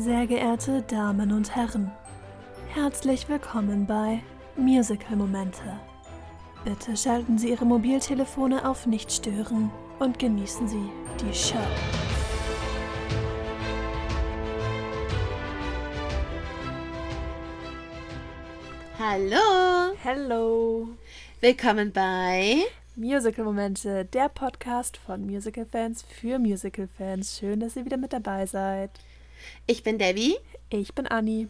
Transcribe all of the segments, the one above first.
Sehr geehrte Damen und Herren, herzlich willkommen bei Musical Momente. Bitte schalten Sie Ihre Mobiltelefone auf Nicht stören und genießen Sie die Show. Hallo, Hello! willkommen bei Musical Momente, der Podcast von Musical-Fans für Musical-Fans. Schön, dass ihr wieder mit dabei seid. Ich bin Debbie Ich bin Anni.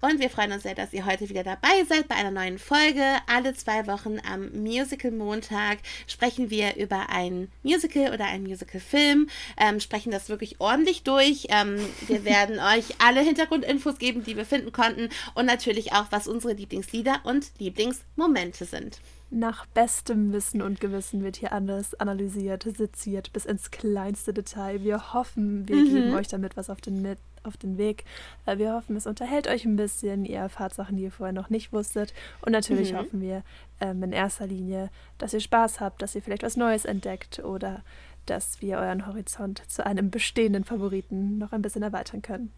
und wir freuen uns sehr, dass ihr heute wieder dabei seid bei einer neuen Folge. Alle zwei Wochen am Musical Montag sprechen wir über ein Musical oder einen Musical-Film, ähm, sprechen das wirklich ordentlich durch. Ähm, wir werden euch alle Hintergrundinfos geben, die wir finden konnten und natürlich auch, was unsere Lieblingslieder und Lieblingsmomente sind. Nach bestem Wissen und Gewissen wird hier alles analysiert, seziert bis ins kleinste Detail. Wir hoffen, wir geben euch damit was auf den, mit, auf den Weg. Äh, Wir hoffen, es unterhält euch ein bisschen. Ihr erfahrt Sachen, die ihr vorher noch nicht wusstet. Und natürlich Mhm. hoffen wir ähm, in erster Linie, dass ihr Spaß habt, dass ihr vielleicht was Neues entdeckt oder dass wir euren Horizont zu einem bestehenden Favoriten noch ein bisschen erweitern können.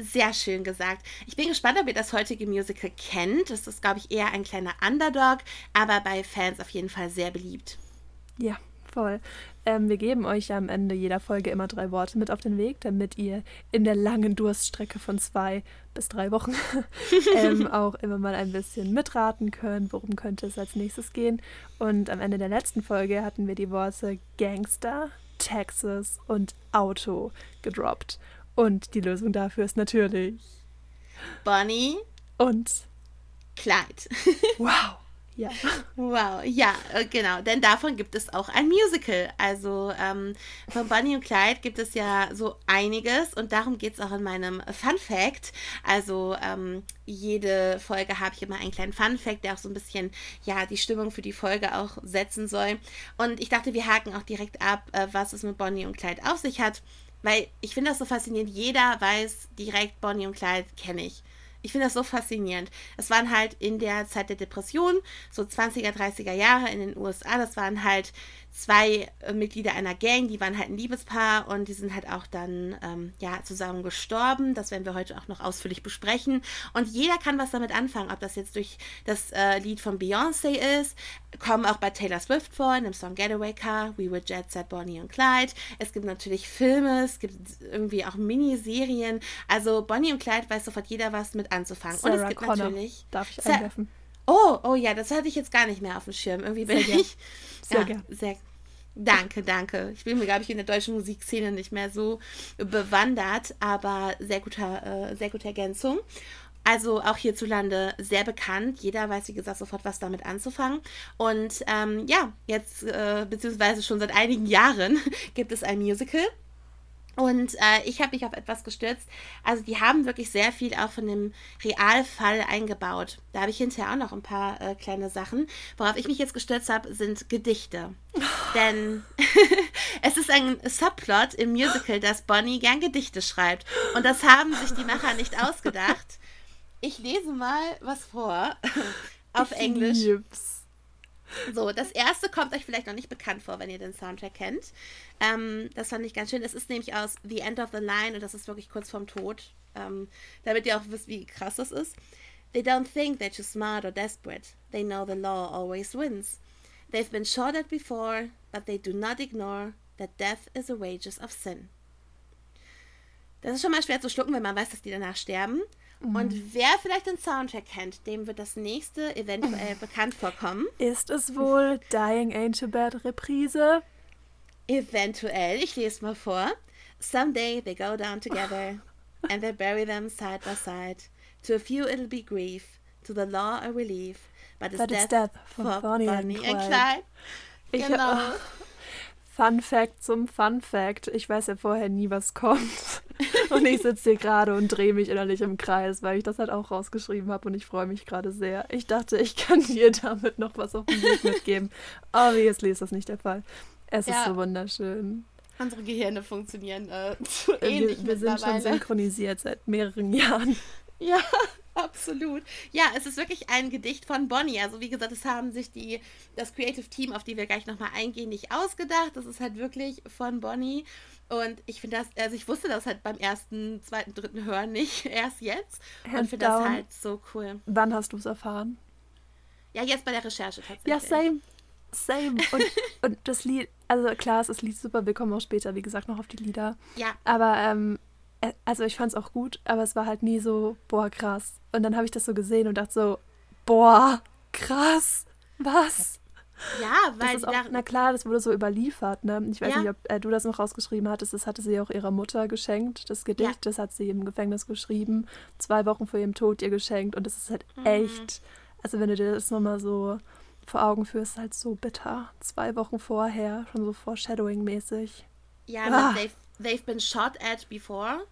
Sehr schön gesagt. Ich bin gespannt, ob ihr das heutige Musical kennt. Das ist, glaube ich, eher ein kleiner Underdog, aber bei Fans auf jeden Fall sehr beliebt. Ja, voll. Ähm, wir geben euch am Ende jeder Folge immer drei Worte mit auf den Weg, damit ihr in der langen Durststrecke von zwei bis drei Wochen ähm, auch immer mal ein bisschen mitraten könnt, worum könnte es als nächstes gehen. Und am Ende der letzten Folge hatten wir die Worte Gangster, Texas und Auto gedroppt. Und die Lösung dafür ist natürlich Bonnie, und Clyde. wow. Ja. Wow, ja, äh, genau, denn davon gibt es auch ein Musical. Also ähm, von Bonnie und Clyde gibt es ja so einiges und darum geht es auch in meinem Fun Fact. Also ähm, jede Folge habe ich immer einen kleinen Fun Fact, der auch so ein bisschen ja die Stimmung für die Folge auch setzen soll. Und ich dachte, wir haken auch direkt ab, äh, was es mit Bonnie und Clyde auf sich hat, weil ich finde das so faszinierend. Jeder weiß direkt, Bonnie und Clyde kenne ich. Ich finde das so faszinierend. Es waren halt in der Zeit der Depression, so 20er, 30er Jahre in den USA, das waren halt zwei äh, Mitglieder einer Gang, die waren halt ein Liebespaar und die sind halt auch dann ähm, ja zusammen gestorben. Das werden wir heute auch noch ausführlich besprechen. Und jeder kann was damit anfangen, ob das jetzt durch das äh, Lied von Beyoncé ist, kommen auch bei Taylor Swift vor, in dem Song Getaway Car, We Were Jet Set, Bonnie und Clyde. Es gibt natürlich Filme, es gibt irgendwie auch Miniserien. Also Bonnie und Clyde weiß sofort jeder was mit anzufangen. und es Sarah gibt Connor. natürlich. Darf ich einwerfen? Oh, oh ja, das hatte ich jetzt gar nicht mehr auf dem Schirm. Irgendwie bin Sehr ich. Sehr ja, gern. Sehr, danke, danke. Ich bin mir, glaube ich, in der deutschen Musikszene nicht mehr so bewandert, aber sehr guter, äh, sehr gute Ergänzung. Also auch hierzulande sehr bekannt. Jeder weiß, wie gesagt, sofort, was damit anzufangen. Und ähm, ja, jetzt, äh, beziehungsweise schon seit einigen Jahren, gibt es ein Musical. Und äh, ich habe mich auf etwas gestürzt. Also die haben wirklich sehr viel auch von dem Realfall eingebaut. Da habe ich hinterher auch noch ein paar äh, kleine Sachen. Worauf ich mich jetzt gestürzt habe, sind Gedichte. Denn es ist ein Subplot im Musical, dass Bonnie gern Gedichte schreibt. Und das haben sich die Macher nicht ausgedacht. Ich lese mal was vor. Auf Ich Englisch. lieb's. So, das erste kommt euch vielleicht noch nicht bekannt vor, wenn ihr den Soundtrack kennt. Ähm, das fand ich ganz schön. Es ist nämlich aus The End of the Line und das ist wirklich kurz vorm Tod. Ähm, damit ihr auch wisst, wie krass das ist. They don't think they're too smart or desperate. They know the law always wins. They've been shot at before, but they do not ignore that death is the wages of sin. Das ist schon mal schwer zu schlucken, wenn man weiß, dass die danach sterben. Und wer vielleicht den Soundtrack kennt, dem wird das nächste eventuell bekannt vorkommen. Ist es wohl Dying Too Bad Reprise? Eventuell, ich lese mal vor. Someday they go down together and they bury them side by side. To a few it'll be grief, to the law a relief, but it's But it's death, death von for Bonnie and Bonnie and Clyde. Clyde. Ich, Genau. oh, Fun Fact zum Fun Fact. Ich weiß ja vorher nie, was kommt. Und ich sitze hier gerade und drehe mich innerlich im Kreis, weil ich das halt auch rausgeschrieben habe und ich freue mich gerade sehr. Ich dachte, ich kann dir damit noch was auf den Weg mitgeben. Aber jetzt ist das nicht der Fall. Es ist Ja. so wunderschön. Unsere Gehirne funktionieren äh, zu Äh, ähnlich Wir, wir sind schon synchronisiert seit mehreren Jahren. Ja, Absolut. Ja, es ist wirklich ein Gedicht von Bonnie. Also wie gesagt, es haben sich die, das Creative Team, auf die wir gleich nochmal eingehen, nicht ausgedacht. Das ist halt wirklich von Bonnie. Und ich finde das, also ich wusste das halt beim ersten, zweiten, dritten Hören nicht, erst jetzt. und finde das halt so cool. Wann hast du es erfahren? Ja, jetzt bei der Recherche tatsächlich. Ja, same. Same. Und, und das Lied, also klar, es ist Lied super, wir kommen auch später, wie gesagt, noch auf die Lieder. Ja. Aber, ähm, äh, also ich fand es auch gut, aber es war halt nie so, boah, krass. Und dann habe ich das so gesehen und dachte so, boah, krass, was? Ja, weil. Das auch, na klar, das wurde so überliefert, ne? Ich weiß ja. nicht, ob äh, du das noch rausgeschrieben hattest. Das hatte sie auch ihrer Mutter geschenkt, das Gedicht. Ja. Das hat sie im Gefängnis geschrieben, zwei Wochen vor ihrem Tod ihr geschenkt. Und das ist halt mhm. echt. Also, wenn du dir das nochmal so vor Augen führst, halt so bitter. Zwei Wochen vorher, schon so Foreshadowing-mäßig. Ja, ah. They've been shot at before.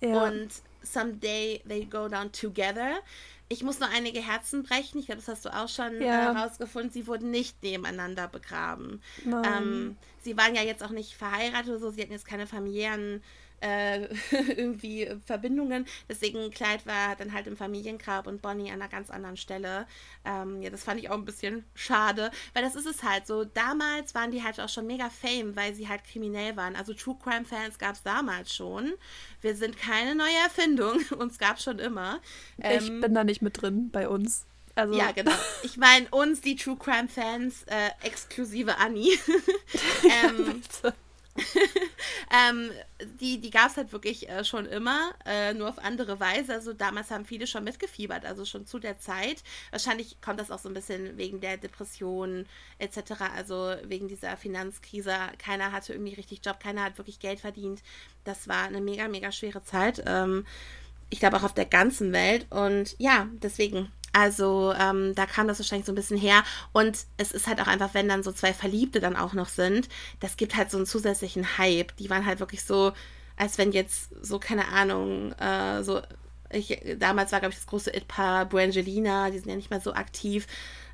Ja. Und someday they go down together. Ich muss nur einige Herzen brechen. Ich glaube, das hast du auch schon ja. herausgefunden. Äh, sie wurden nicht nebeneinander begraben. Ähm, sie waren ja jetzt auch nicht verheiratet oder so. Sie hatten jetzt keine familiären äh, irgendwie Verbindungen. Deswegen Clyde war dann halt im Familiengrab und Bonnie an einer ganz anderen Stelle. Ähm, ja, das fand ich auch ein bisschen schade, weil das ist es halt so. Damals waren die halt auch schon mega fame, weil sie halt kriminell waren. Also True Crime Fans gab es damals schon. Wir sind keine neue Erfindung, uns gab es schon immer. Ich ähm, bin da nicht mit drin bei uns. Also. Ja, genau. Ich meine, uns, die True Crime Fans, äh, exklusive Annie. ähm, ähm, die die gab es halt wirklich äh, schon immer, äh, nur auf andere Weise. Also damals haben viele schon mitgefiebert, also schon zu der Zeit. Wahrscheinlich kommt das auch so ein bisschen wegen der Depression etc., also wegen dieser Finanzkrise. Keiner hatte irgendwie richtig Job, keiner hat wirklich Geld verdient. Das war eine mega, mega schwere Zeit. Ähm, ich glaube auch auf der ganzen Welt. Und ja, deswegen also ähm, da kam das wahrscheinlich so ein bisschen her. Und es ist halt auch einfach, wenn dann so zwei Verliebte dann auch noch sind, das gibt halt so einen zusätzlichen Hype. Die waren halt wirklich so, als wenn jetzt so, keine Ahnung, äh, so, ich, damals war, glaube ich, das große It-Paar Brangelina, die sind ja nicht mehr so aktiv.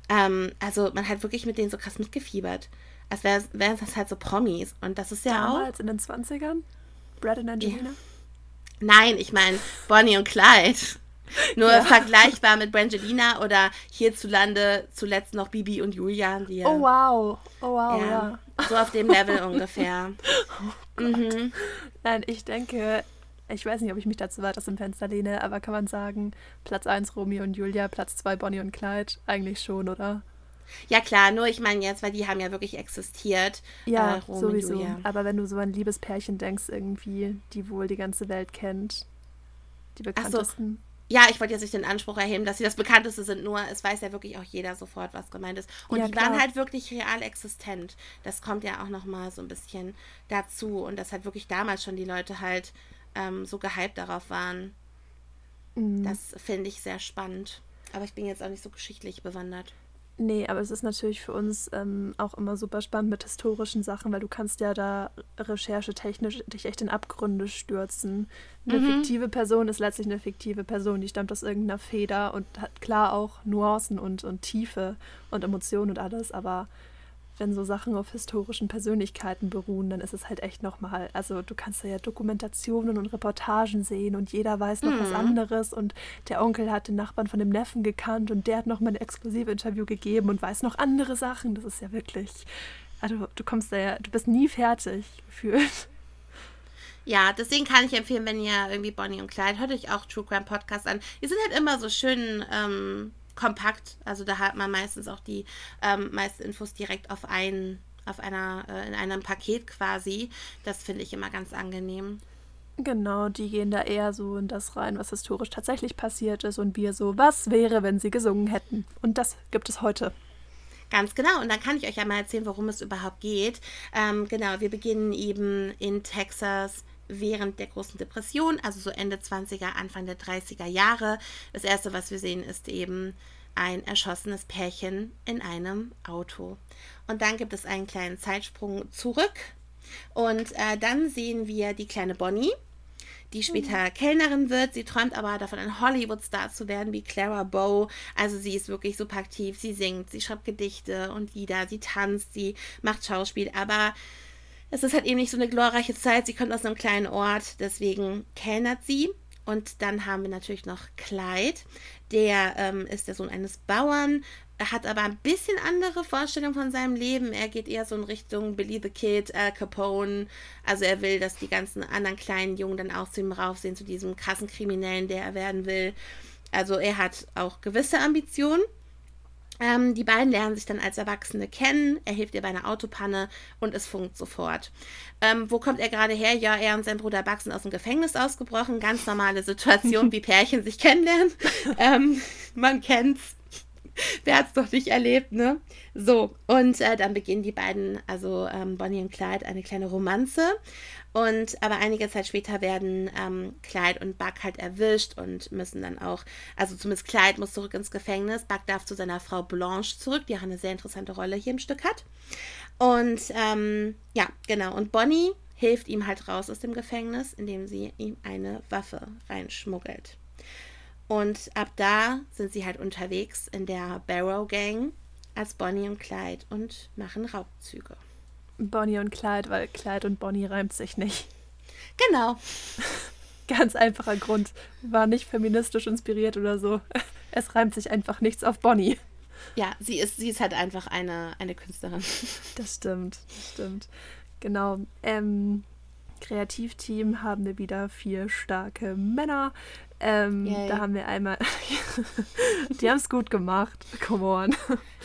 Ähm, also man hat wirklich mit denen so krass mitgefiebert. Als wären wär das halt so Promis. Und das ist ja damals auch. Damals in den 20ern? Brad und Angelina? Ja. Nein, ich meine Bonnie und Clyde. Nur ja. vergleichbar mit Brangelina oder hierzulande zuletzt noch Bibi und Julia. Die, oh wow. Oh wow, ja, ja. So auf dem Level ungefähr. Oh mhm. Nein, ich denke, ich weiß nicht, ob ich mich dazu weit aus dem Fenster lehne, aber kann man sagen, Platz 1 Romeo und Julia, Platz 2 Bonnie und Clyde? Eigentlich schon, oder? Ja, klar, nur ich meine jetzt, weil die haben ja wirklich existiert. Ja, äh, sowieso. Aber wenn du so an Liebespärchen denkst, irgendwie, die wohl die ganze Welt kennt, die bekanntesten. Ja, ich wollte jetzt nicht den Anspruch erheben, dass sie das bekannteste sind, nur es weiß ja wirklich auch jeder sofort, was gemeint ist. Und ja, die klar. waren halt wirklich real existent. Das kommt ja auch nochmal so ein bisschen dazu. Und dass halt wirklich damals schon die Leute halt ähm, so gehypt darauf waren. Mhm. Das finde ich sehr spannend. Aber ich bin jetzt auch nicht so geschichtlich bewandert. Nee, aber es ist natürlich für uns ähm, auch immer super spannend mit historischen Sachen, weil du kannst ja da recherchetechnisch dich echt in Abgründe stürzen. Eine mhm. fiktive Person ist letztlich eine fiktive Person, die stammt aus irgendeiner Feder und hat klar auch Nuancen und, und Tiefe und Emotionen und alles, aber wenn so Sachen auf historischen Persönlichkeiten beruhen, dann ist es halt echt nochmal, also du kannst da ja Dokumentationen und Reportagen sehen und jeder weiß noch mhm. was anderes und der Onkel hat den Nachbarn von dem Neffen gekannt und der hat nochmal ein exklusive Interview gegeben und weiß noch andere Sachen. Das ist ja wirklich, also du kommst da ja, du bist nie fertig gefühlt. Ja, deswegen kann ich empfehlen, wenn ihr irgendwie Bonnie und Clyde, hört euch auch True Crime Podcast an. Die sind halt immer so schön ähm, kompakt. Also da hat man meistens auch die ähm, meisten Infos direkt auf ein, auf einer, äh, in einem Paket quasi. Das finde ich immer ganz angenehm. Genau, die gehen da eher so in das rein, was historisch tatsächlich passiert ist und wir so, was wäre, wenn sie gesungen hätten. Und das gibt es heute. Ganz genau. Und dann kann ich euch einmal erzählen, worum es überhaupt geht. Ähm, genau, wir beginnen eben in Texas während der großen Depression, also so Ende 20er, Anfang der 30er Jahre. Das erste, was wir sehen, ist eben ein erschossenes Pärchen in einem Auto. Und dann gibt es einen kleinen Zeitsprung zurück. Und äh, dann sehen wir die kleine Bonnie, die später mhm. Kellnerin wird. Sie träumt aber davon, ein Hollywood-Star zu werden, wie Clara Bow. Also sie ist wirklich super aktiv. Sie singt, sie schreibt Gedichte und Lieder, sie tanzt, sie macht Schauspiel. Aber es ist halt eben nicht so eine glorreiche Zeit. Sie kommt aus einem kleinen Ort, deswegen kellnert sie. Und dann haben wir natürlich noch Clyde. Der ähm, ist der Sohn eines Bauern, er hat aber ein bisschen andere Vorstellungen von seinem Leben. Er geht eher so in Richtung Billy the Kid, Al Capone. Also er will, dass die ganzen anderen kleinen Jungen dann auch zu ihm raufsehen, zu diesem krassen Kriminellen, der er werden will. Also er hat auch gewisse Ambitionen. Ähm, die beiden lernen sich dann als Erwachsene kennen. Er hilft ihr bei einer Autopanne und es funkt sofort. Ähm, wo kommt er gerade her? Ja, er und sein Bruder Buck sind aus dem Gefängnis ausgebrochen. Ganz normale Situation, wie Pärchen sich kennenlernen. ähm, man kennt's. Wer hat es doch nicht erlebt, ne? So, und äh, dann beginnen die beiden, also ähm, Bonnie und Clyde, eine kleine Romanze. Und aber einige Zeit später werden ähm, Clyde und Buck halt erwischt und müssen dann auch, also zumindest Clyde muss zurück ins Gefängnis. Buck darf zu seiner Frau Blanche zurück, die auch eine sehr interessante Rolle hier im Stück hat. Und ähm, ja, genau. Und Bonnie hilft ihm halt raus aus dem Gefängnis, indem sie ihm eine Waffe reinschmuggelt. Und ab da sind sie halt unterwegs in der Barrow Gang als Bonnie und Clyde und machen Raubzüge. Bonnie und Clyde, weil Clyde und Bonnie reimt sich nicht. Genau. Ganz einfacher Grund. War nicht feministisch inspiriert oder so. Es reimt sich einfach nichts auf Bonnie. Ja, sie ist, sie ist halt einfach eine, eine Künstlerin. Das stimmt, das stimmt. Genau. Ähm, Kreativteam haben wir wieder vier starke Männer. Ähm, da haben wir einmal, die haben es gut gemacht, come on.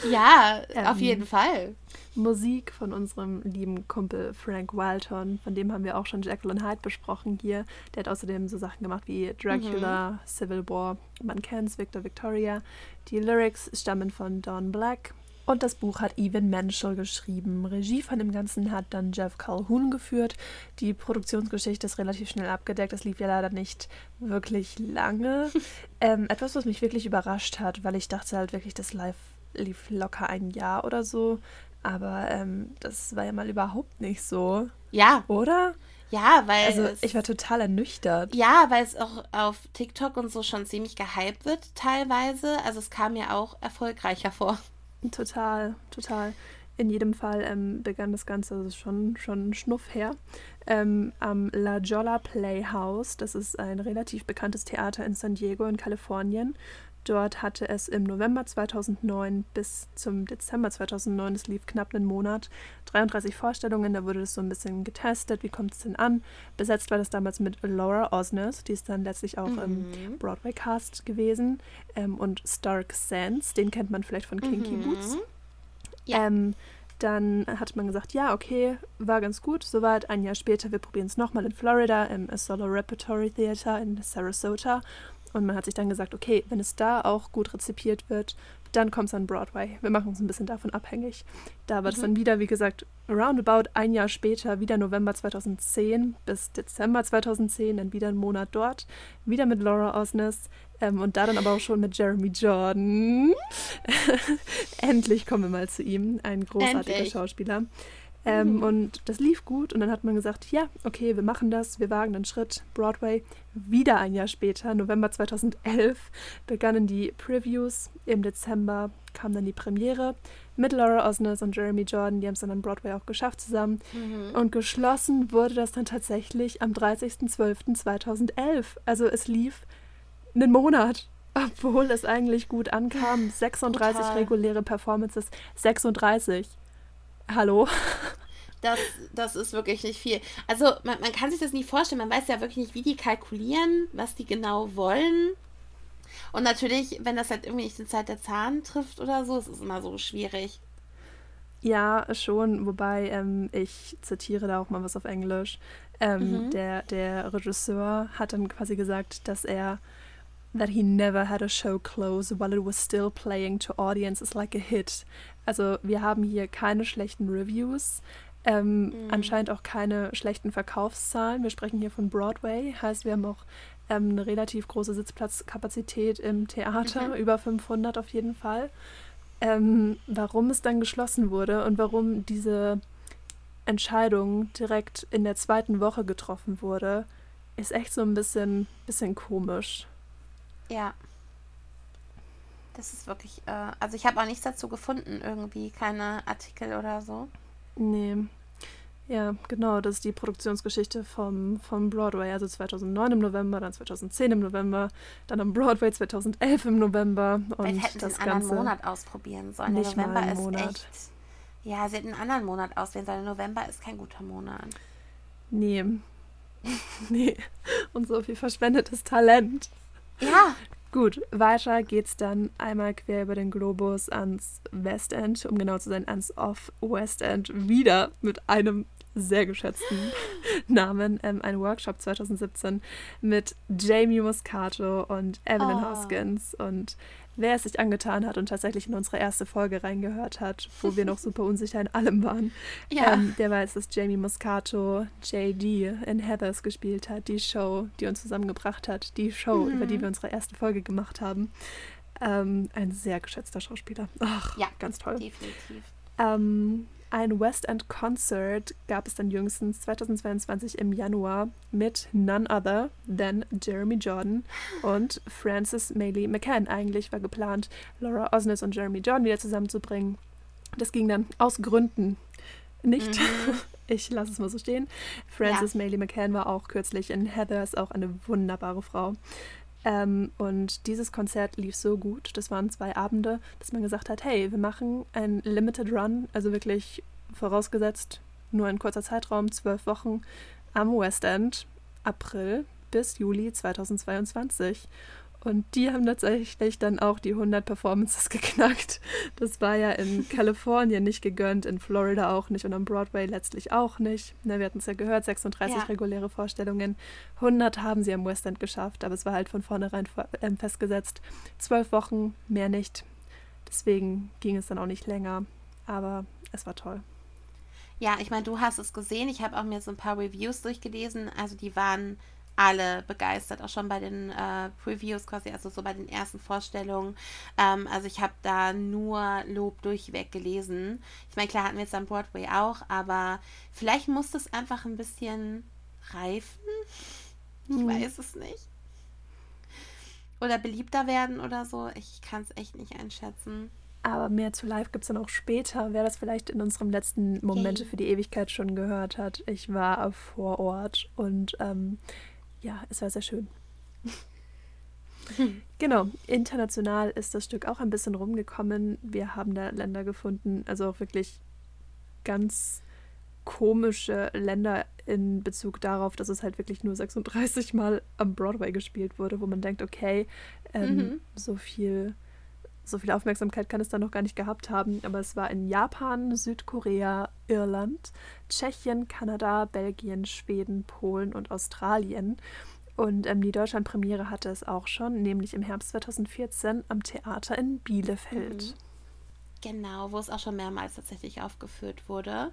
Ja, ähm, auf jeden Fall. Musik von unserem lieben Kumpel Frank Walton, von dem haben wir auch schon and Hyde besprochen hier. Der hat außerdem so Sachen gemacht wie Dracula, mhm. Civil War, man kennt's, Victor Victoria. Die Lyrics stammen von Don Black, und das Buch hat Evan Menschel geschrieben. Regie von dem Ganzen hat dann Jeff Calhoun geführt. Die Produktionsgeschichte ist relativ schnell abgedeckt. Das lief ja leider nicht wirklich lange. ähm, etwas, was mich wirklich überrascht hat, weil ich dachte halt wirklich, das live lief locker ein Jahr oder so. Aber ähm, das war ja mal überhaupt nicht so. Ja. Oder? Ja, weil. Also, ich war total ernüchtert. Ja, weil es auch auf TikTok und so schon ziemlich gehypt wird, teilweise. Also, es kam mir auch erfolgreicher vor. Total, total. In jedem Fall ähm, begann das Ganze also schon, schon Schnuff her ähm, am La Jolla Playhouse. Das ist ein relativ bekanntes Theater in San Diego in Kalifornien. Dort hatte es im November 2009 bis zum Dezember 2009, es lief knapp einen Monat, 33 Vorstellungen. Da wurde das so ein bisschen getestet, wie kommt es denn an. Besetzt war das damals mit Laura Osnes, die ist dann letztlich auch mhm. im Broadway-Cast gewesen. Ähm, und Stark Sands, den kennt man vielleicht von Kinky mhm. Boots. Ja. Ähm, dann hat man gesagt, ja, okay, war ganz gut, soweit. Ein Jahr später, wir probieren es nochmal in Florida im Solo Repertory Theater in Sarasota. Und man hat sich dann gesagt, okay, wenn es da auch gut rezipiert wird, dann kommt es an Broadway. Wir machen uns ein bisschen davon abhängig. Da war es mhm. dann wieder, wie gesagt, roundabout ein Jahr später, wieder November 2010 bis Dezember 2010, dann wieder ein Monat dort, wieder mit Laura Osnes ähm, und da dann aber auch schon mit Jeremy Jordan. Endlich kommen wir mal zu ihm, ein großartiger Endlich. Schauspieler. Ähm, mhm. Und das lief gut und dann hat man gesagt, ja, okay, wir machen das, wir wagen den Schritt. Broadway, wieder ein Jahr später, November 2011, begannen die Previews. Im Dezember kam dann die Premiere mit Laura Osnes und Jeremy Jordan. Die haben es dann an Broadway auch geschafft zusammen. Mhm. Und geschlossen wurde das dann tatsächlich am 30.12.2011. Also es lief einen Monat obwohl es eigentlich gut ankam. 36 Total. reguläre Performances, 36 hallo. Das, das ist wirklich nicht viel. Also man, man kann sich das nicht vorstellen. Man weiß ja wirklich nicht, wie die kalkulieren, was die genau wollen. Und natürlich, wenn das halt irgendwie nicht die Zeit der Zahn trifft oder so, ist es immer so schwierig. Ja, schon, wobei ähm, ich zitiere da auch mal was auf Englisch. Ähm, mhm. der, der Regisseur hat dann quasi gesagt, dass er that he never had a show close while it was still playing to audiences like a hit. Also wir haben hier keine schlechten Reviews, ähm, mhm. anscheinend auch keine schlechten Verkaufszahlen. Wir sprechen hier von Broadway, heißt wir haben auch ähm, eine relativ große Sitzplatzkapazität im Theater, mhm. über 500 auf jeden Fall. Ähm, warum es dann geschlossen wurde und warum diese Entscheidung direkt in der zweiten Woche getroffen wurde, ist echt so ein bisschen, bisschen komisch. Ja. Das ist wirklich, äh, also ich habe auch nichts dazu gefunden, irgendwie, keine Artikel oder so. Nee. Ja, genau, das ist die Produktionsgeschichte vom, vom Broadway. Also 2009 im November, dann 2010 im November, dann am Broadway 2011 im November. Und Vielleicht hätten das sie einen anderen Ganze Monat ausprobieren sollen. nicht Der mal November einen ist Monat. echt. Ja, sie hätten einen anderen Monat auswählen sollen. November ist kein guter Monat. Nee. nee. Und so viel verschwendetes Talent. Ja, Gut, weiter geht's dann einmal quer über den Globus ans Westend, um genau zu sein, ans Off-West End, wieder mit einem sehr geschätzten Namen, ähm, ein Workshop 2017 mit Jamie Muscato und Evelyn Oh. Hoskins. Und wer es sich angetan hat und tatsächlich in unsere erste Folge reingehört hat, wo wir noch super unsicher in allem waren, Ja. ähm, der weiß, dass Jamie Muscato JD in Heathers gespielt hat, die Show, die uns zusammengebracht hat, die Show, über Mhm. die wir unsere erste Folge gemacht haben. Ähm, ein sehr geschätzter Schauspieler. Ach, Ja, ganz toll. definitiv. Ähm, ein West End Concert gab es dann jüngstens 2022 im Januar mit none other than Jeremy Jordan und Frances Maylie McCann. Eigentlich war geplant, Laura Osnes und Jeremy Jordan wieder zusammenzubringen. Das ging dann aus Gründen nicht. Mhm. Ich lasse es mal so stehen. Frances Maylie McCann war auch kürzlich in Heather, ist auch eine wunderbare Frau. Ähm, und dieses Konzert lief so gut, das waren zwei Abende, dass man gesagt hat, hey, wir machen ein Limited Run, also wirklich vorausgesetzt nur ein kurzer Zeitraum, zwölf Wochen am West End, April bis Juli 2022. Und die haben tatsächlich dann auch die 100 Performances geknackt. Das war ja in Kalifornien nicht gegönnt, in Florida auch nicht und am Broadway letztlich auch nicht. Na, wir hatten es ja gehört, 36 Ja. reguläre Vorstellungen. 100 haben sie am West End geschafft, aber es war halt von vornherein vor- ähm, festgesetzt. Zwölf Wochen, mehr nicht. Deswegen ging es dann auch nicht länger. Aber es war toll. Ja, ich meine, du hast es gesehen. Ich habe auch mir so ein paar Reviews durchgelesen. Also die waren alle begeistert, auch schon bei den äh, Previews quasi, also so bei den ersten Vorstellungen. Ähm, also ich habe da nur Lob durchweg gelesen. Ich meine, klar hatten wir jetzt am Broadway auch, aber vielleicht muss das einfach ein bisschen reifen. Ich Hm. weiß es nicht. Oder beliebter werden oder so. Ich kann es echt nicht einschätzen. Aber mehr zu live gibt es dann auch später. Wer das vielleicht in unserem letzten Momente Yay. für die Ewigkeit schon gehört hat. Ich war vor Ort und ähm, ja, es war sehr schön. Genau, international ist das Stück auch ein bisschen rumgekommen. Wir haben da Länder gefunden, also auch wirklich ganz komische Länder in Bezug darauf, dass es halt wirklich nur 36 Mal am Broadway gespielt wurde, wo man denkt, okay, ähm, Mhm. so viel so viel Aufmerksamkeit kann es dann noch gar nicht gehabt haben, aber es war in Japan, Südkorea, Irland, Tschechien, Kanada, Belgien, Schweden, Polen und Australien. Und ähm, die Deutschland-Premiere hatte es auch schon, nämlich im Herbst 2014 am Theater in Bielefeld. Genau, wo es auch schon mehrmals tatsächlich aufgeführt wurde.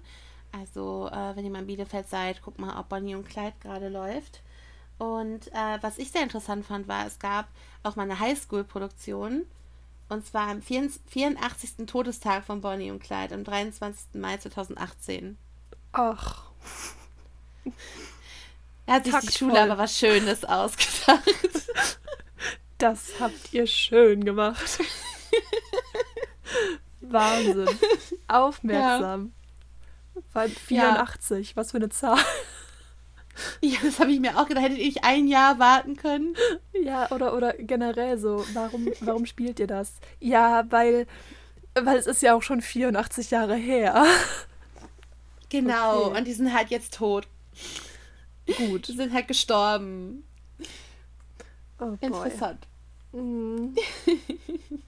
Also, äh, wenn ihr mal in Bielefeld seid, guckt mal, ob Bonnie und Clyde gerade läuft. Und äh, was ich sehr interessant fand, war, es gab auch mal eine Highschool-Produktion. Und zwar am 84. Todestag von Bonnie und Clyde, am 23. Mai 2018. Ach, Da hat sich die. Schule aber was Schönes ausgedacht. das habt ihr schön gemacht. Wahnsinn. Aufmerksam. Vor allem 84, was für eine Zahl. ja, das habe ich mir auch gedacht. Hättet ihr ein Jahr warten können? Ja, oder, oder generell so, warum, warum spielt ihr das? Ja, weil, weil es ist ja auch schon 84 Jahre her. Genau, Okay. und die sind halt jetzt tot. Gut. Die sind halt gestorben. Oh. Interessant. Mm.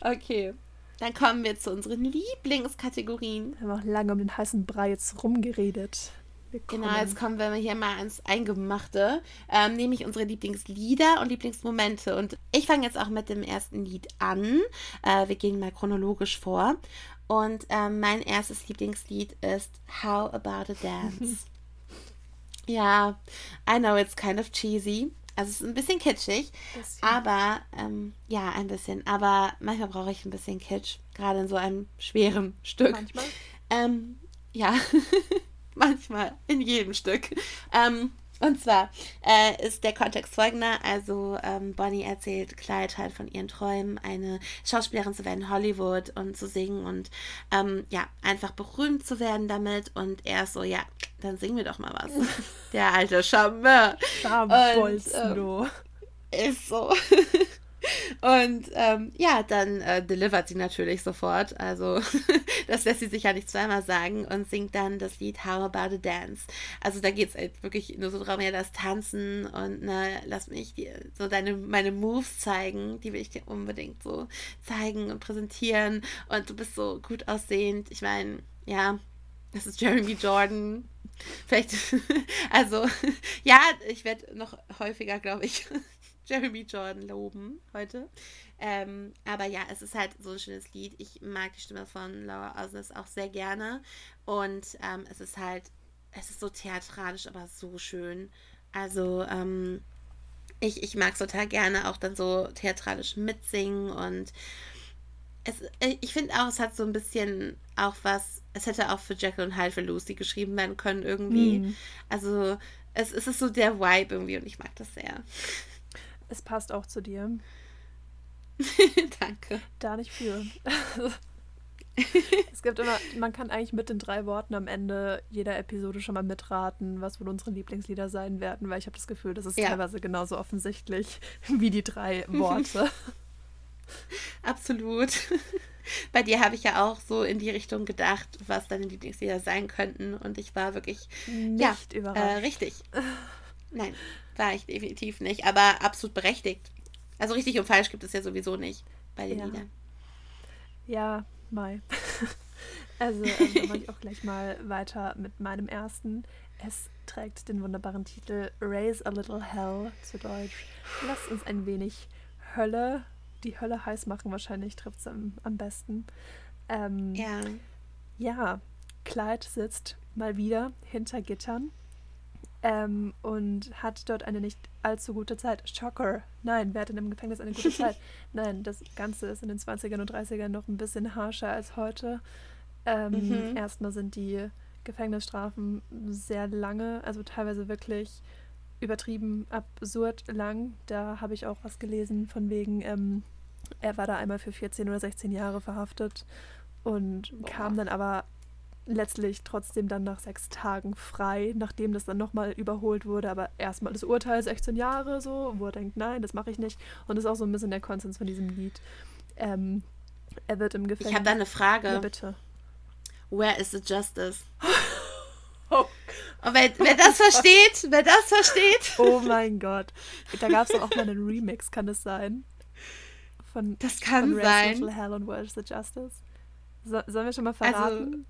Okay. Dann kommen wir zu unseren Lieblingskategorien. Wir haben auch lange um den heißen Brei jetzt rumgeredet. Wir Genau, jetzt kommen wir hier mal ans Eingemachte, ähm, nämlich unsere Lieblingslieder und Lieblingsmomente. Und ich fange jetzt auch mit dem ersten Lied an. Äh, wir gehen mal chronologisch vor. Und ähm, mein erstes Lieblingslied ist How About a Dance. ja, I know it's kind of cheesy. Also es ist ein bisschen kitschig, Bisschen. aber ähm, ja, ein bisschen. Aber manchmal brauche ich ein bisschen Kitsch, gerade in so einem schweren Stück. Manchmal. Ähm, ja, manchmal, in jedem Stück. Ähm, Und zwar äh, ist der Kontext folgender. Also ähm, Bonnie erzählt Clyde halt von ihren Träumen, eine Schauspielerin zu werden in Hollywood und zu singen und ähm, ja, einfach berühmt zu werden damit. Und er ist so, ja, dann singen wir doch mal was. der alte Charmeur. Schambolzen, du. Ähm, ist so. Und ähm, ja, dann äh, delivert sie natürlich sofort. Also das lässt sie sich ja nicht zweimal sagen und singt dann das Lied How About a Dance. Also da geht es halt wirklich nur so darum, ja, das Tanzen und ne, lass mich dir so deine, meine Moves zeigen, die will ich dir unbedingt so zeigen und präsentieren. Und du bist so gut aussehend. Ich meine, ja, das ist Jeremy Jordan. Vielleicht, also ja, ich werde noch häufiger, glaube ich, Jeremy Jordan loben heute. Ähm, aber ja, es ist halt so ein schönes Lied. Ich mag die Stimme von Laura Osnes auch sehr gerne. Und ähm, es ist halt, es ist so theatralisch, aber so schön. Also, ähm, ich, ich mag es total gerne auch dann so theatralisch mitsingen und es, äh, ich finde auch, es hat so ein bisschen auch was, es hätte auch für Jekyll und Hyde für Lucy geschrieben werden können irgendwie. Mm. Also es, es ist so der Vibe irgendwie und ich mag das sehr. Es passt auch zu dir. Danke. Da nicht für. es gibt immer, man kann eigentlich mit den drei Worten am Ende jeder Episode schon mal mitraten, was wohl unsere Lieblingslieder sein werden, weil ich habe das Gefühl, das ist ja. teilweise genauso offensichtlich wie die drei Worte. Absolut. Bei dir habe ich ja auch so in die Richtung gedacht, was deine Lieblingslieder sein könnten. Und ich war wirklich nicht ja, überrascht. Äh, richtig. Nein, war ich definitiv nicht, aber absolut berechtigt. Also richtig und falsch gibt es ja sowieso nicht bei den ja. Liedern. Ja, Mai. also ähm, dann mache ich auch gleich mal weiter mit meinem ersten. Es trägt den wunderbaren Titel Raise a Little Hell zu Deutsch. Lass uns ein wenig Hölle, die Hölle heiß machen, wahrscheinlich trifft es am, am besten. Ähm, ja. Ja, Clyde sitzt mal wieder hinter Gittern ähm, und hat dort eine nicht allzu gute Zeit. Shocker. Nein, wer hat denn im Gefängnis eine gute Zeit? Nein, das Ganze ist in den 20ern und 30ern noch ein bisschen harscher als heute. Ähm, mhm. Erstmal sind die Gefängnisstrafen sehr lange, also teilweise wirklich übertrieben absurd lang. Da habe ich auch was gelesen von wegen, ähm, er war da einmal für 14 oder 16 Jahre verhaftet und Boah. kam dann aber letztlich trotzdem dann nach sechs Tagen frei, nachdem das dann nochmal überholt wurde. Aber erstmal das Urteil 16 Jahre so, wo er denkt, nein, das mache ich nicht. Und das ist auch so ein bisschen der Konsens von diesem Lied. Ähm, er wird im Gefängnis. Ich habe da eine Frage. Ja, bitte. Where is the justice? Oh. Und wer, wer das versteht, wer das versteht. Oh mein Gott. Da gab es auch mal einen Remix, kann das sein? Von, das kann von sein. Hell und Where is the Justice? So, sollen wir schon mal verraten? Also,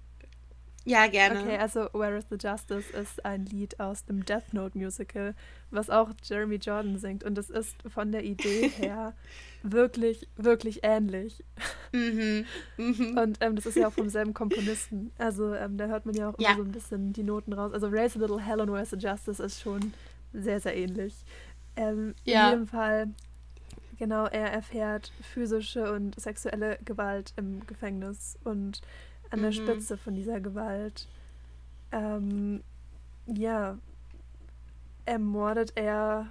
ja, gerne. Okay, also Where is the Justice ist ein Lied aus dem Death Note Musical, was auch Jeremy Jordan singt. Und es ist von der Idee her wirklich, wirklich ähnlich. Mhm. Mhm. Und ähm, das ist ja auch vom selben Komponisten. Also ähm, da hört man ja auch immer so ein bisschen die Noten raus. Also Raise a Little Hell and Where's the Justice ist schon sehr, sehr ähnlich. Ähm, ja. In jedem Fall, genau, er erfährt physische und sexuelle Gewalt im Gefängnis und an der mhm. Spitze von dieser Gewalt. Ähm, ja, ermordet er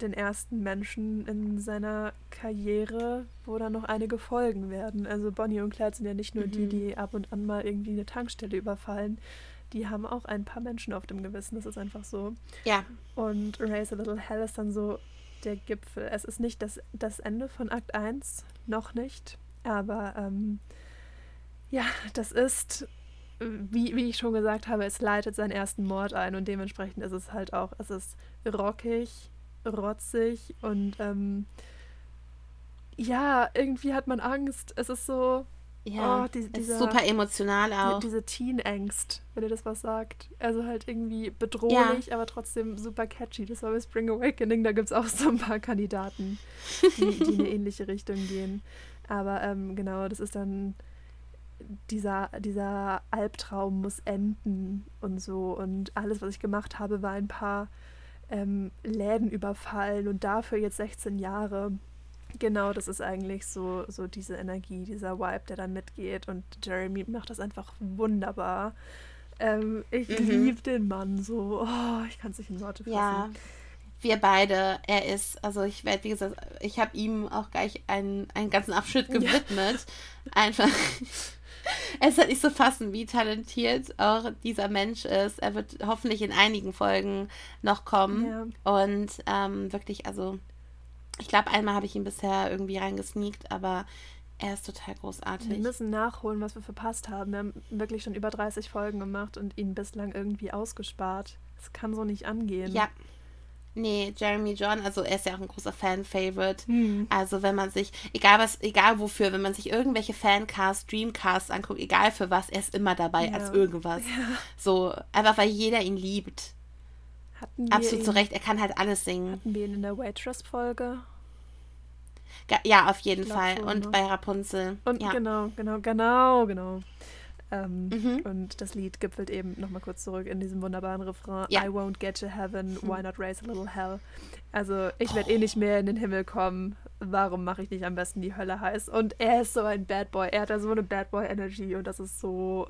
den ersten Menschen in seiner Karriere, wo dann noch einige Folgen werden. Also Bonnie und Clyde sind ja nicht nur mhm. die, die ab und an mal irgendwie eine Tankstelle überfallen. Die haben auch ein paar Menschen auf dem Gewissen, das ist einfach so. Ja. Und Raise a Little Hell ist dann so der Gipfel. Es ist nicht das, das Ende von Akt 1, noch nicht, aber ähm, ja, das ist, wie, wie ich schon gesagt habe, es leitet seinen ersten Mord ein und dementsprechend ist es halt auch, es ist rockig, rotzig und ähm, ja, irgendwie hat man Angst. Es ist so. Ja, oh, die, dieser, super emotional auch. Die, diese Teen-Angst, wenn ihr das was sagt. Also halt irgendwie bedrohlich, ja. aber trotzdem super catchy. Das war bei Spring Awakening, da gibt es auch so ein paar Kandidaten, die, die in eine ähnliche Richtung gehen. Aber ähm, genau, das ist dann dieser, dieser Albtraum muss enden und so. Und alles, was ich gemacht habe, war ein paar ähm, Läden überfallen und dafür jetzt 16 Jahre. Genau, das ist eigentlich so, so diese Energie, dieser Vibe, der dann mitgeht. Und Jeremy macht das einfach wunderbar. Ähm, ich mhm. liebe den Mann so. Oh, ich kann es nicht in Worte fassen. Ja, wir beide. Er ist, also ich werde, wie gesagt, ich habe ihm auch gleich einen, einen ganzen Abschnitt gewidmet. Ja. Einfach. es ist halt nicht so fassen, wie talentiert auch dieser Mensch ist. Er wird hoffentlich in einigen Folgen noch kommen. Ja. Und ähm, wirklich, also, ich glaube, einmal habe ich ihn bisher irgendwie reingesneakt, aber er ist total großartig. Wir müssen nachholen, was wir verpasst haben. Wir haben wirklich schon über 30 Folgen gemacht und ihn bislang irgendwie ausgespart. Das kann so nicht angehen. Ja. Nee, Jeremy John, also er ist ja auch ein großer Fan-Favorite. Hm. Also wenn man sich, egal was, egal wofür, wenn man sich irgendwelche Fancasts, Dreamcasts anguckt, egal für was, er ist immer dabei ja. als irgendwas. Ja. So, einfach weil jeder ihn liebt. Absolut ihn, zu Recht, er kann halt alles singen. Hatten wir ihn in der Waitress-Folge? Ja, auf jeden Fall. Schon, und ne? bei Rapunzel. Und ja. genau, genau, genau, genau. Ähm, mhm. Und das Lied gipfelt eben nochmal kurz zurück in diesem wunderbaren Refrain ja. I won't get to heaven, why not raise a little hell? Also ich werde eh nicht mehr in den Himmel kommen, warum mache ich nicht am besten die Hölle heiß? Und er ist so ein Bad Boy, er hat da so eine Bad Boy Energy und das ist so,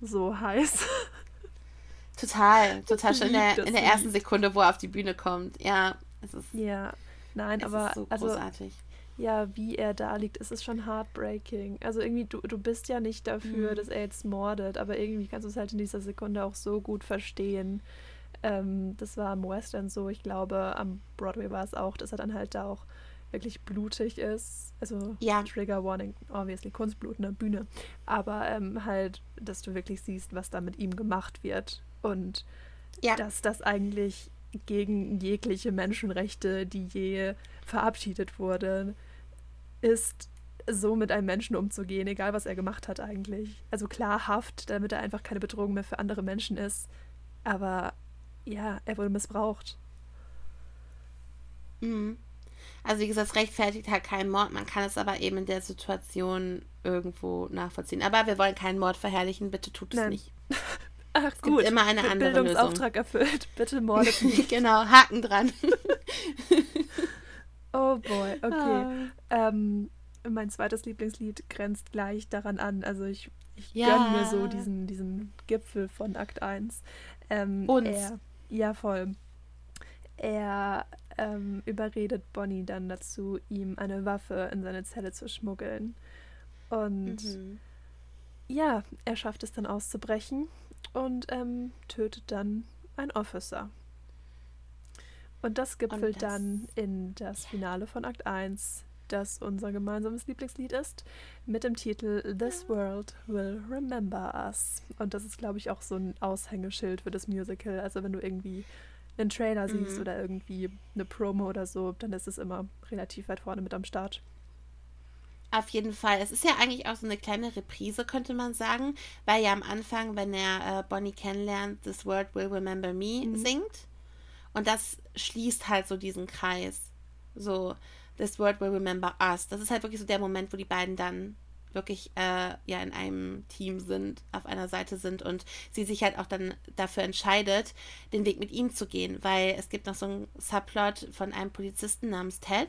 so heiß. Total, total schon in der, in der ersten Sekunde, wo er auf die Bühne kommt. Ja, es ist. Ja, nein, aber. so also großartig. Also, ja, wie er da liegt, es ist schon heartbreaking. Also irgendwie, du, du bist ja nicht dafür, mhm. dass er jetzt mordet, aber irgendwie kannst du es halt in dieser Sekunde auch so gut verstehen. Ähm, das war am Western so, ich glaube, am Broadway war es auch, dass er dann halt da auch wirklich blutig ist. Also ja. Trigger Warning, obviously, Kunstblut, ne, Bühne. Aber ähm, halt, dass du wirklich siehst, was da mit ihm gemacht wird. Und ja. dass das eigentlich gegen jegliche Menschenrechte, die je verabschiedet wurden, ist, so mit einem Menschen umzugehen, egal was er gemacht hat eigentlich. Also klar Haft, damit er einfach keine Bedrohung mehr für andere Menschen ist. Aber ja, er wurde missbraucht. Mhm. Also wie gesagt, es rechtfertigt halt keinen Mord. Man kann es aber eben in der Situation irgendwo nachvollziehen. Aber wir wollen keinen Mord verherrlichen. Bitte tut es Nein. nicht. Ach es gut. Immer eine andere Bildungsauftrag Lösung. erfüllt. Bitte mordet nicht. genau, Haken dran. Oh boy, okay. Ah. Ähm, mein zweites Lieblingslied grenzt gleich daran an. Also ich, ich ja. gönne mir so diesen, diesen Gipfel von Akt 1. Ähm, Uns. Er, ja, voll. Er ähm, überredet Bonnie dann dazu, ihm eine Waffe in seine Zelle zu schmuggeln. Und mhm. ja, er schafft es dann auszubrechen und ähm, tötet dann ein Officer. Und das gipfelt Und das dann in das Finale von Akt 1, das unser gemeinsames Lieblingslied ist, mit dem Titel This World Will Remember Us. Und das ist, glaube ich, auch so ein Aushängeschild für das Musical. Also wenn du irgendwie einen Trailer mhm. siehst oder irgendwie eine Promo oder so, dann ist es immer relativ weit vorne mit am Start. Auf jeden Fall. Es ist ja eigentlich auch so eine kleine Reprise, könnte man sagen, weil ja am Anfang, wenn er äh, Bonnie kennenlernt, This World Will Remember Me mhm. singt. Und das schließt halt so diesen Kreis. So, this world will remember us. Das ist halt wirklich so der Moment, wo die beiden dann wirklich äh, ja in einem Team sind, auf einer Seite sind und sie sich halt auch dann dafür entscheidet, den Weg mit ihm zu gehen, weil es gibt noch so einen Subplot von einem Polizisten namens Ted,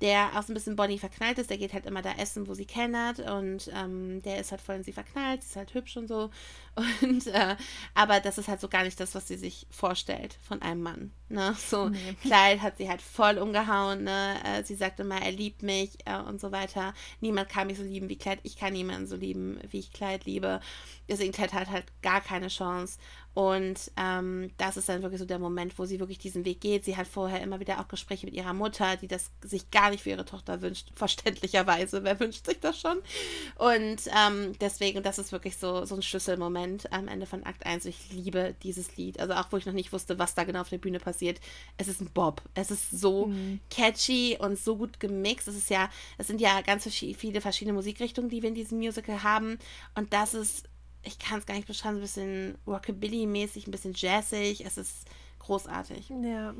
der auch so ein bisschen Bonnie verknallt ist. Der geht halt immer da essen, wo sie kellnert und ähm, der ist halt voll in sie verknallt, ist halt hübsch und so. Und äh, aber das ist halt so gar nicht das, was sie sich vorstellt von einem Mann. Ne? So nee. Clyde hat sie halt voll umgehauen. Ne? Äh, sie sagt immer, er liebt mich äh, und so weiter. Niemand kann mich so lieben wie Clyde. Ich kann niemanden so lieben, wie ich Clyde liebe. Deswegen Ted hat halt gar keine Chance. Und ähm, das ist dann wirklich so der Moment, wo sie wirklich diesen Weg geht. Sie hat vorher immer wieder auch Gespräche mit ihrer Mutter, die das sich gar nicht für ihre Tochter wünscht. Verständlicherweise, wer wünscht sich das schon? Und ähm, deswegen, das ist wirklich so, so ein Schlüsselmoment am Ende von Akt 1. Ich liebe dieses Lied. Also auch, wo ich noch nicht wusste, was da genau auf der Bühne passiert. Es ist ein Bob. Es ist so mhm. catchy und so gut gemixt. Es ist ja, es sind ja ganz viele verschiedene Musikrichtungen, die wir in diesem Musical haben. Und das ist ich kann es gar nicht beschreiben, so ein bisschen Rockabilly-mäßig, ein bisschen jazzig. Es ist großartig. Ja.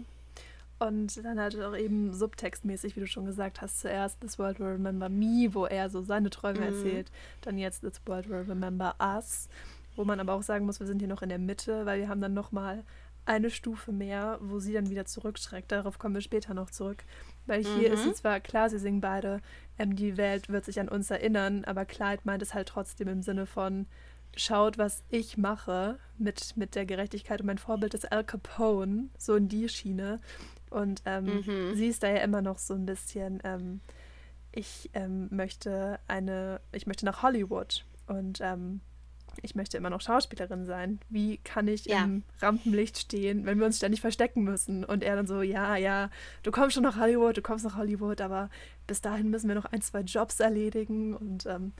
Und dann halt auch eben subtextmäßig, wie du schon gesagt hast, zuerst This World Will Remember Me, wo er so seine Träume mm. erzählt. Dann jetzt This World Will Remember Us, wo man aber auch sagen muss, wir sind hier noch in der Mitte, weil wir haben dann nochmal eine Stufe mehr, wo sie dann wieder zurückschreckt. Darauf kommen wir später noch zurück. Weil hier mhm. ist es zwar klar, sie singen beide, ähm, die Welt wird sich an uns erinnern, aber Clyde meint es halt trotzdem im Sinne von, schaut, was ich mache mit, mit der Gerechtigkeit und mein Vorbild ist Al Capone, so in die Schiene. Und ähm, mhm. sie ist da ja immer noch so ein bisschen, ähm, ich ähm, möchte eine, ich möchte nach Hollywood und ähm, ich möchte immer noch Schauspielerin sein. Wie kann ich ja. im Rampenlicht stehen, wenn wir uns ständig verstecken müssen? Und er dann so, ja, ja, du kommst schon nach Hollywood, du kommst nach Hollywood, aber bis dahin müssen wir noch ein, zwei Jobs erledigen und ähm,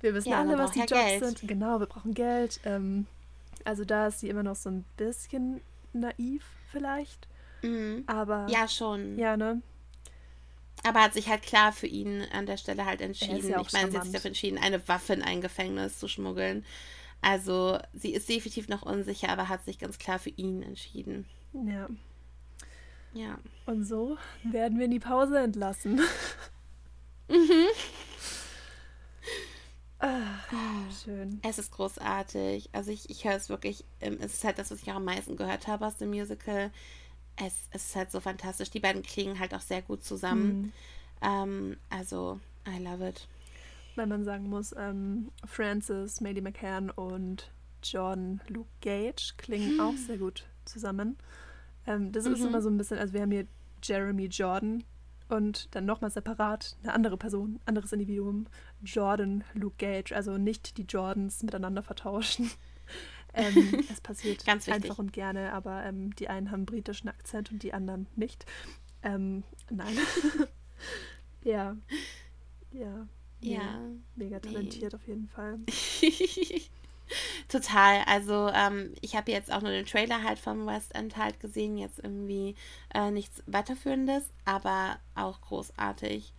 wir wissen ja, alle, was die ja Jobs Geld. sind. Genau, wir brauchen Geld. Ähm, also da ist sie immer noch so ein bisschen naiv vielleicht. Mhm. Aber ja, schon. Ja, ne? Aber hat sich halt klar für ihn an der Stelle halt entschieden. Ja ich meine, sie hat sich dafür entschieden, eine Waffe in ein Gefängnis zu schmuggeln. Also sie ist definitiv noch unsicher, aber hat sich ganz klar für ihn entschieden. Ja. Ja. Und so werden wir in die Pause entlassen. Mhm. Ah, schön. Es ist großartig. Also ich, ich höre es wirklich, ähm, es ist halt das, was ich auch am meisten gehört habe aus dem Musical. Es, es ist halt so fantastisch. Die beiden klingen halt auch sehr gut zusammen. Mhm. Ähm, also, I love it. Wenn man sagen muss, ähm, Francis, Maddie McCann und John Luke Gage klingen auch sehr gut zusammen. Ähm, das mhm. ist immer so ein bisschen, also wir haben hier Jeremy Jordan, und dann nochmal separat eine andere Person, anderes Individuum, Jordan Luke Gage, also nicht die Jordans miteinander vertauschen. Ähm, es passiert einfach und gerne, aber ähm, die einen haben britischen Akzent und die anderen nicht. Ähm, nein. ja. Ja. Ja. Mega talentiert nee. auf jeden Fall. Total. Also ähm, ich habe jetzt auch nur den Trailer halt vom West End halt gesehen. Jetzt irgendwie äh, nichts weiterführendes, aber auch großartig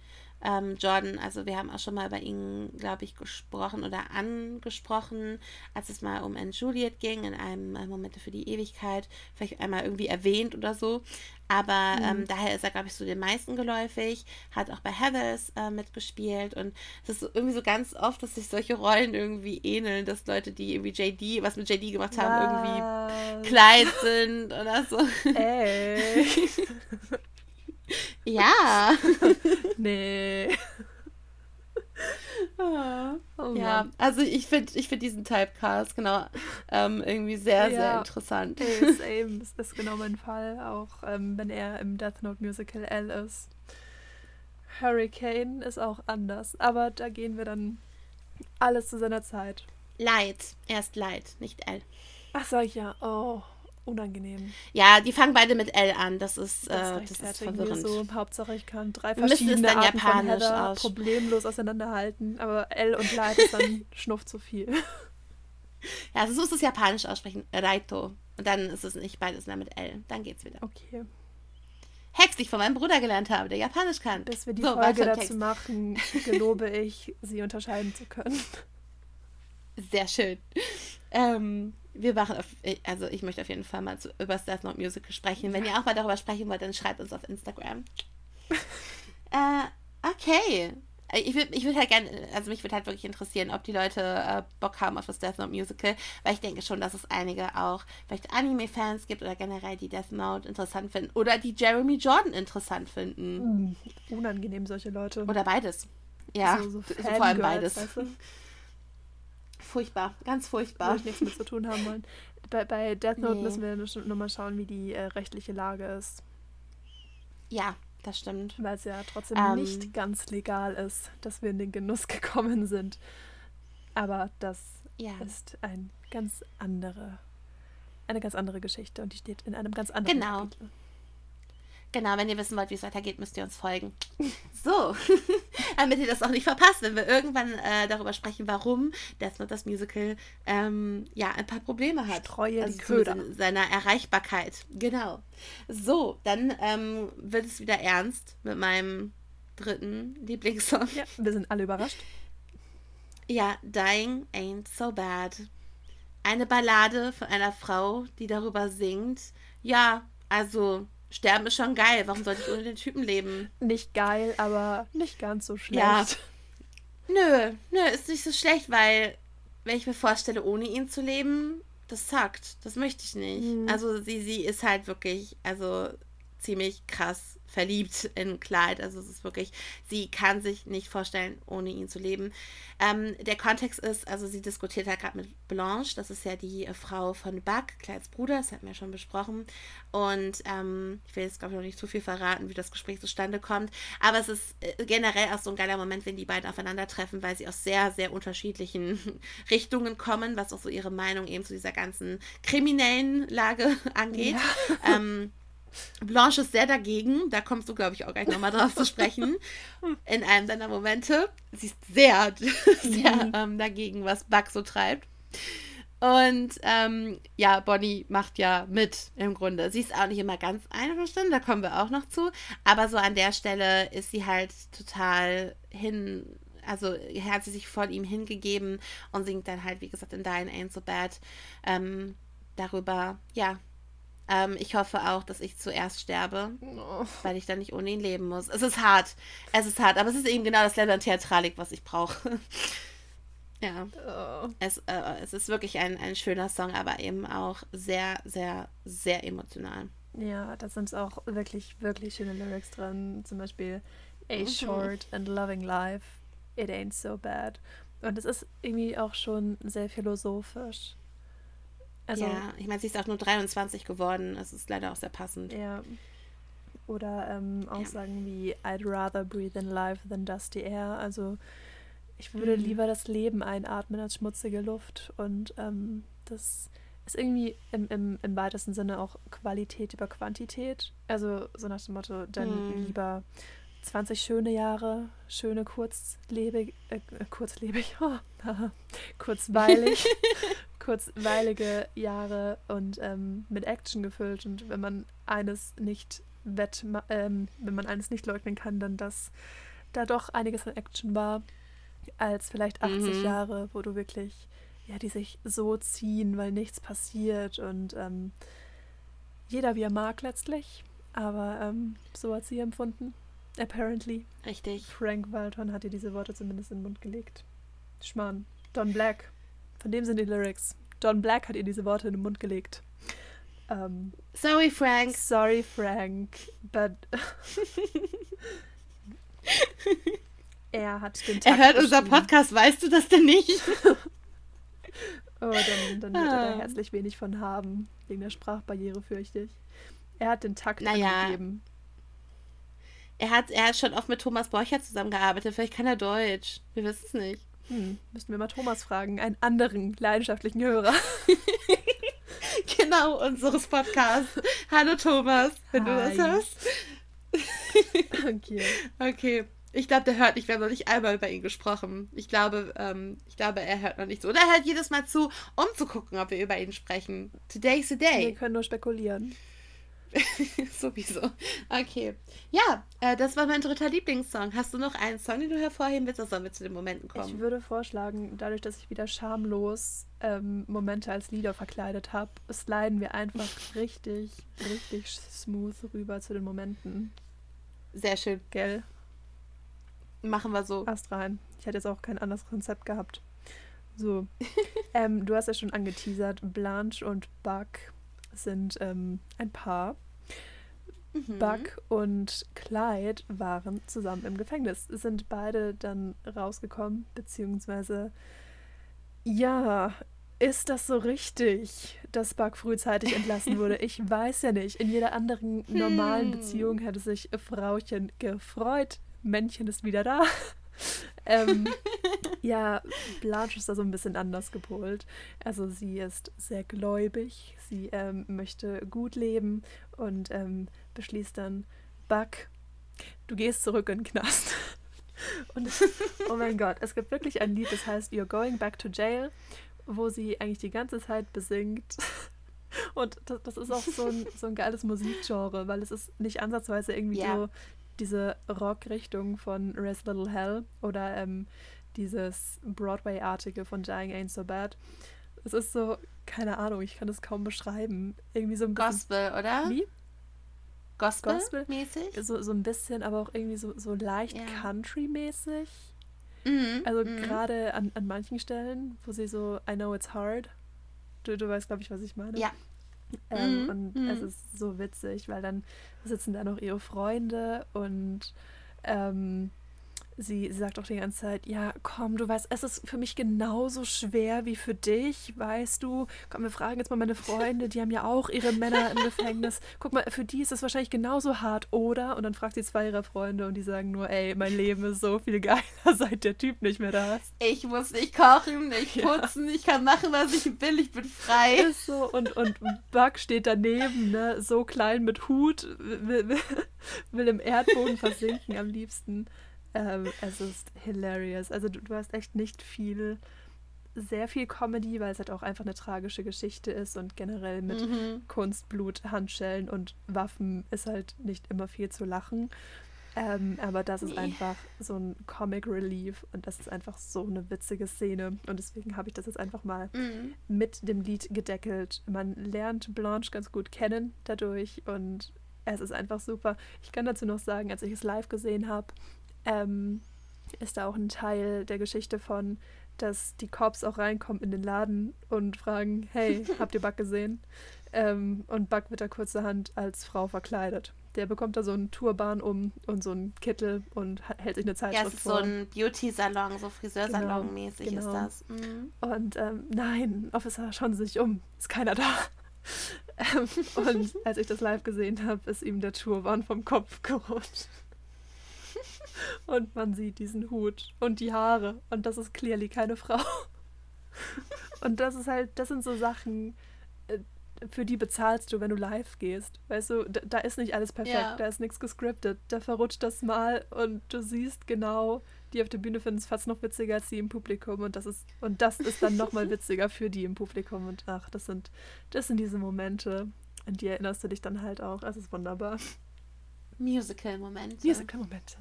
ähm, Jordan, also wir haben auch schon mal über ihn, glaube ich, gesprochen oder angesprochen, als es mal um Anne Juliet ging, in einem äh, Momente für die Ewigkeit, vielleicht einmal irgendwie erwähnt oder so. Aber mhm. ähm, daher ist er, glaube ich, so den meisten geläufig, hat auch bei Heathers äh, mitgespielt und es ist so, irgendwie so ganz oft, dass sich solche Rollen irgendwie ähneln, dass Leute, die irgendwie JD, was mit JD gemacht haben, was? irgendwie klein sind oder so. Ey. Ja. nee. Ah, oh ja, also ich finde ich find diesen Typecast genau ähm, irgendwie sehr, ja. sehr interessant. Hey, same, das ist genau mein Fall, auch ähm, wenn er im Death Note Musical L ist. Hurricane ist auch anders, aber da gehen wir dann alles zu seiner Zeit. Light, erst Light, nicht L. Ach, sag ich ja. Oh, unangenehm. Ja, die fangen beide mit L an. Das ist, das, äh, das ist verwirrend. So, Hauptsache ich kann drei verschiedene Arten von Header aus. problemlos auseinanderhalten. Aber L und Light ist dann schnuff zu viel. Ja, also so ist es japanisch aussprechen. Raito. Und dann ist es nicht beides mehr mit L. Dann geht's wieder. Okay. Hex, die ich von meinem Bruder gelernt habe, der Japanisch kann. Bis wir die so, Folge dazu Text. machen, gelobe ich, sie unterscheiden zu können. Sehr schön. Ähm, wir machen, auf, also ich möchte auf jeden Fall mal zu, über das Death Note Musical sprechen. Wenn ihr auch mal darüber sprechen wollt, dann schreibt uns auf Instagram. äh, okay. Ich würde ich würd halt gerne, also mich würde halt wirklich interessieren, ob die Leute äh, Bock haben auf das Death Note Musical, weil ich denke schon, dass es einige auch vielleicht Anime-Fans gibt oder generell die Death Note interessant finden oder die Jeremy Jordan interessant finden. Mm, unangenehm, solche Leute. Oder beides. Ja, so, so, so vor allem beides. Weißt du? Furchtbar, ganz furchtbar. Würde ich nichts mit zu tun haben wollen. Bei, bei Death Note nee. müssen wir nur mal schauen, wie die äh, rechtliche Lage ist. Ja, das stimmt. Weil es ja trotzdem ähm, nicht ganz legal ist, dass wir in den Genuss gekommen sind. Aber das ja. ist ein ganz andere, eine ganz andere Geschichte und die steht in einem ganz anderen genau. Kapitel. Genau, wenn ihr wissen wollt, wie es weitergeht, müsst ihr uns folgen. So, damit ihr das auch nicht verpasst, wenn wir irgendwann äh, darüber sprechen, warum Death Note das Musical ähm, ja ein paar Probleme hat. Streue also die Köder. In seiner Erreichbarkeit. Genau. So, dann ähm, wird es wieder ernst mit meinem dritten Lieblingssong. Ja, wir sind alle überrascht. Ja, Dying Ain't So Bad. Eine Ballade von einer Frau, die darüber singt. Ja, also Sterben ist schon geil. Warum sollte ich ohne den Typen leben? Nicht geil, aber nicht ganz so schlecht. Ja. Nö, nö, ist nicht so schlecht, weil wenn ich mir vorstelle, ohne ihn zu leben, das zackt. Das möchte ich nicht. Mhm. Also sie, sie ist halt wirklich, also ziemlich krass verliebt in Clyde. Also es ist wirklich, sie kann sich nicht vorstellen, ohne ihn zu leben. Ähm, der Kontext ist, also sie diskutiert halt gerade mit Blanche, das ist ja die äh, Frau von Buck, Clydes Bruder, das hatten wir schon besprochen. Und ähm, ich will jetzt, glaube ich, noch nicht zu viel verraten, wie das Gespräch zustande kommt. Aber es ist äh, generell auch so ein geiler Moment, wenn die beiden aufeinandertreffen, weil sie aus sehr, sehr unterschiedlichen Richtungen kommen, was auch so ihre Meinung eben zu dieser ganzen kriminellen Lage angeht. Ja. Ähm, Blanche ist sehr dagegen, da kommst du, glaube ich, auch gleich nochmal drauf zu sprechen, in einem deiner Momente. Sie ist sehr, sehr mhm. ähm, dagegen, was Buck so treibt. Und ähm, ja, Bonnie macht ja mit im Grunde. Sie ist auch nicht immer ganz einverstanden, da kommen wir auch noch zu. Aber so an der Stelle ist sie halt total hin, also hat sie sich voll ihm hingegeben und singt dann halt, wie gesagt, in Dying Ain't So Bad ähm, darüber, ja, ähm, ich hoffe auch, dass ich zuerst sterbe, oh. weil ich dann nicht ohne ihn leben muss. Es ist hart. Es ist hart, aber es ist eben genau das Level an Theatralik, was ich brauche. ja. Oh. Es, äh, es ist wirklich ein, ein schöner Song, aber eben auch sehr, sehr, sehr emotional. Ja, da sind auch wirklich, wirklich schöne Lyrics drin. Zum Beispiel A mhm. short and loving life, it ain't so bad. Und es ist irgendwie auch schon sehr philosophisch. Also, ja, ich meine, sie ist auch nur 23 geworden. Das ist leider auch sehr passend. Ja. Oder ähm, Aussagen ja. wie I'd rather breathe in life than dusty air. Also ich würde mhm. lieber das Leben einatmen als schmutzige Luft. Und ähm, das ist irgendwie im, im, im weitesten Sinne auch Qualität über Quantität. Also so nach dem Motto, dann mhm. lieber 20 schöne Jahre, schöne kurzlebig, äh, kurzlebig, oh, kurzweilig, kurzweilige Jahre und ähm, mit Action gefüllt. Und wenn man eines nicht wett, ähm, wenn man eines nicht leugnen kann, dann dass da doch einiges an Action war, als vielleicht 80 mhm. Jahre, wo du wirklich, ja, die sich so ziehen, weil nichts passiert und ähm, jeder wie er mag letztlich. Aber ähm, so hat sie empfunden. Apparently. Richtig. Frank Walton hat ihr diese Worte zumindest in den Mund gelegt. Schmarrn. Don Black. Von dem sind die Lyrics. Don Black hat ihr diese Worte in den Mund gelegt. Um, ähm, sorry, Frank. Sorry, Frank. But. er hat den Takt Er hört unser Podcast, weißt du das denn nicht? oh, dann, dann wird er da ah. herzlich wenig von haben. Wegen der Sprachbarriere, fürchte ich. Er hat den Takt naja. angegeben. Er hat, er hat schon oft mit Thomas Borcher zusammengearbeitet. Vielleicht kann er Deutsch. Wir wissen es nicht. Hm, müssten wir mal Thomas fragen, einen anderen leidenschaftlichen Hörer. genau, unseres Podcasts. Hallo Thomas, wenn Hi. du das hörst. okay. Okay. Ich glaube, der hört nicht. Wir haben noch nicht einmal über ihn gesprochen. Ich glaube, ähm, ich glaube, er hört noch nicht so. Oder er hört jedes Mal zu, um zu gucken, ob wir über ihn sprechen. Today's the day. Wir können nur spekulieren. Sowieso. Okay. Ja, äh, das war mein dritter Lieblingssong. Hast du noch einen Song, den du hervorheben willst, oder sollen wir zu den Momenten kommen? Ich würde vorschlagen, dadurch, dass ich wieder schamlos ähm, Momente als Lieder verkleidet habe, sliden wir einfach richtig, richtig smooth rüber zu den Momenten. Sehr schön. Gell? Machen wir so. Passt rein. Ich hätte jetzt auch kein anderes Konzept gehabt. So. ähm, du hast ja schon angeteasert, Blanche und Buck sind ähm, ein Paar. Mhm. Buck und Clyde waren zusammen im Gefängnis, sind beide dann rausgekommen, beziehungsweise ja, ist das so richtig, dass Buck frühzeitig entlassen wurde? Ich weiß ja nicht. In jeder anderen normalen hm. Beziehung hätte sich Frauchen gefreut. Männchen ist wieder da ähm, ja, Blanche ist da so ein bisschen anders gepolt. Also sie ist sehr gläubig, sie ähm, möchte gut leben und ähm, beschließt dann, Buck, du gehst zurück in den Knast. Und oh mein Gott, es gibt wirklich ein Lied, das heißt You're Going Back to Jail, wo sie eigentlich die ganze Zeit besingt. Und das, das ist auch so ein, so ein geiles Musikgenre, weil es ist nicht ansatzweise irgendwie ja. so diese Rock-Richtung von Rest Little Hell oder ähm, dieses Broadway-artige von Dying Ain't So Bad. Es ist so, keine Ahnung, ich kann das kaum beschreiben. Irgendwie so ein bisschen. Gospel, oder? Wie? Gospel? Gospel-mäßig? So, so ein bisschen, aber auch irgendwie so, so leicht ja. Country-mäßig. Mhm, also mhm. gerade an, an manchen Stellen, wo sie so, I know it's hard. Du, du weißt, glaube ich, was ich meine. Ja. Ähm, mm, und mm. es ist so witzig, weil dann sitzen da noch ihre Freunde und ähm, sie, sie sagt auch die ganze Zeit, ja, komm, du weißt, es ist für mich genauso schwer wie für dich, weißt du. Komm, wir fragen jetzt mal meine Freunde, die haben ja auch ihre Männer im Gefängnis. Guck mal, für die ist es wahrscheinlich genauso hart, oder? Und dann fragt sie zwei ihrer Freunde und die sagen nur, ey, mein Leben ist so viel geiler, seit der Typ nicht mehr da ist. Ich muss nicht kochen, nicht putzen, ja. ich kann machen, was ich will, ich bin frei. Ist so, und, und Buck steht daneben, ne, so klein mit Hut, will, will, will im Erdboden versinken am liebsten. Ähm, es ist hilarious. Also du, du, hast echt nicht viel, sehr viel Comedy, weil es halt auch einfach eine tragische Geschichte ist und generell mit mhm. Kunst, Blut, Handschellen und Waffen ist halt nicht immer viel zu lachen. Ähm, aber das ist einfach so ein Comic Relief und das ist einfach so eine witzige Szene. Und deswegen habe ich das jetzt einfach mal mhm. mit dem Lied gedeckelt. Man lernt Blanche ganz gut kennen dadurch und es ist einfach super. Ich kann dazu noch sagen, als ich es live gesehen habe, ähm, ist da auch ein Teil der Geschichte von, dass die Cops auch reinkommen in den Laden und fragen, hey, habt ihr Buck gesehen? Ähm, und Buck wird da kurzerhand als Frau verkleidet. Der bekommt da so einen Turban um und so einen Kittel und hält sich eine Zeitschrift Ja, es ist vor. so ein Beauty-Salon, so Friseursalon-mäßig genau, genau. ist das. Mhm. Und ähm, nein, Officer, schauen Sie sich um, ist keiner da. ähm, und als ich das live gesehen habe, ist ihm der Turban vom Kopf gerutscht. Und man sieht diesen Hut und die Haare. Und das ist clearly keine Frau. Und das ist halt, das sind so Sachen, äh, für die bezahlst du, wenn du live gehst. Weißt du, da, da ist nicht alles perfekt, ja. da ist nichts gescriptet. Da verrutscht das mal und du siehst genau, die auf der Bühne finden es fast noch witziger als die im Publikum. Und das ist, und das ist dann nochmal witziger für die im Publikum. Und ach, das sind, das sind diese Momente. An die erinnerst du dich dann halt auch. Das ist wunderbar. Musical-Momente. Musical-Momente.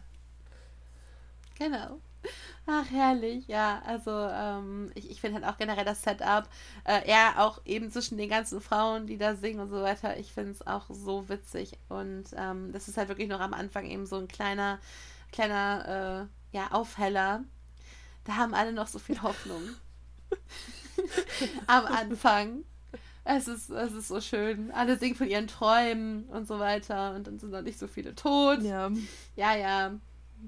Genau. Ach, herrlich, ja. Also, ähm, ich, ich finde halt auch generell das Setup, äh, er auch eben zwischen den ganzen Frauen, die da singen und so weiter, ich finde es auch so witzig. Und ähm, das ist halt wirklich noch am Anfang eben so ein kleiner, kleiner, äh, ja, Aufheller. Da haben alle noch so viel Hoffnung. am Anfang. Es ist, es ist so schön. Alle singen von ihren Träumen und so weiter. Und dann sind noch nicht so viele tot. Ja. Ja, ja.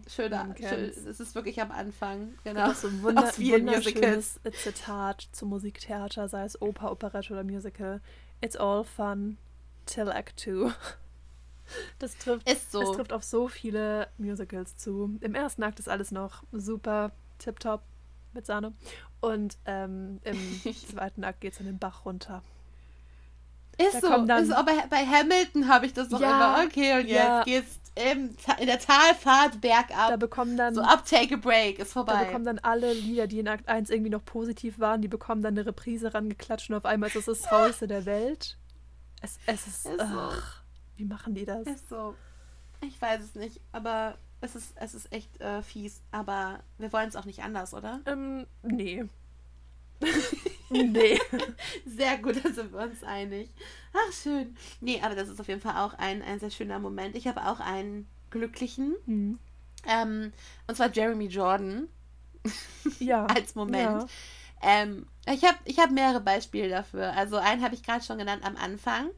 Schöner, schön, es ist wirklich am Anfang. Genau. Das so ein Wunder, wunderschönes Zitat zum Musiktheater, sei es Oper, Operette oder Musical. It's all fun till Act 2. Das trifft, ist so. es trifft auf so viele Musicals zu. Im ersten Akt ist alles noch super tipptopp mit Sahne. Und ähm, im zweiten Akt geht es in den Bach runter. Ist da so. Ist so bei, Hamilton habe ich das noch ja, immer. Okay, und ja. jetzt geht's im, in der Talfahrt bergab. Da bekommen dann. So ab Take a Break, ist vorbei. Da bekommen dann alle Lieder, die in Akt 1 irgendwie noch positiv waren, die bekommen dann eine Reprise rangeklatscht und auf einmal ist es das Traurigste der Welt. Es, es ist. ist ach, so. Wie machen die das? Ist so. Ich weiß es nicht, aber es ist, es ist echt äh, fies. Aber wir wollen es auch nicht anders, oder? Ähm, nee. nee. Sehr gut, da sind wir uns einig. Ach, schön. Nee, aber das ist auf jeden Fall auch ein, ein sehr schöner Moment. Ich habe auch einen glücklichen. Mhm. Ähm, und zwar Jeremy Jordan. Ja. Als Moment. Ja. Ähm, ich habe ich hab mehrere Beispiele dafür. Also einen habe ich gerade schon genannt am Anfang.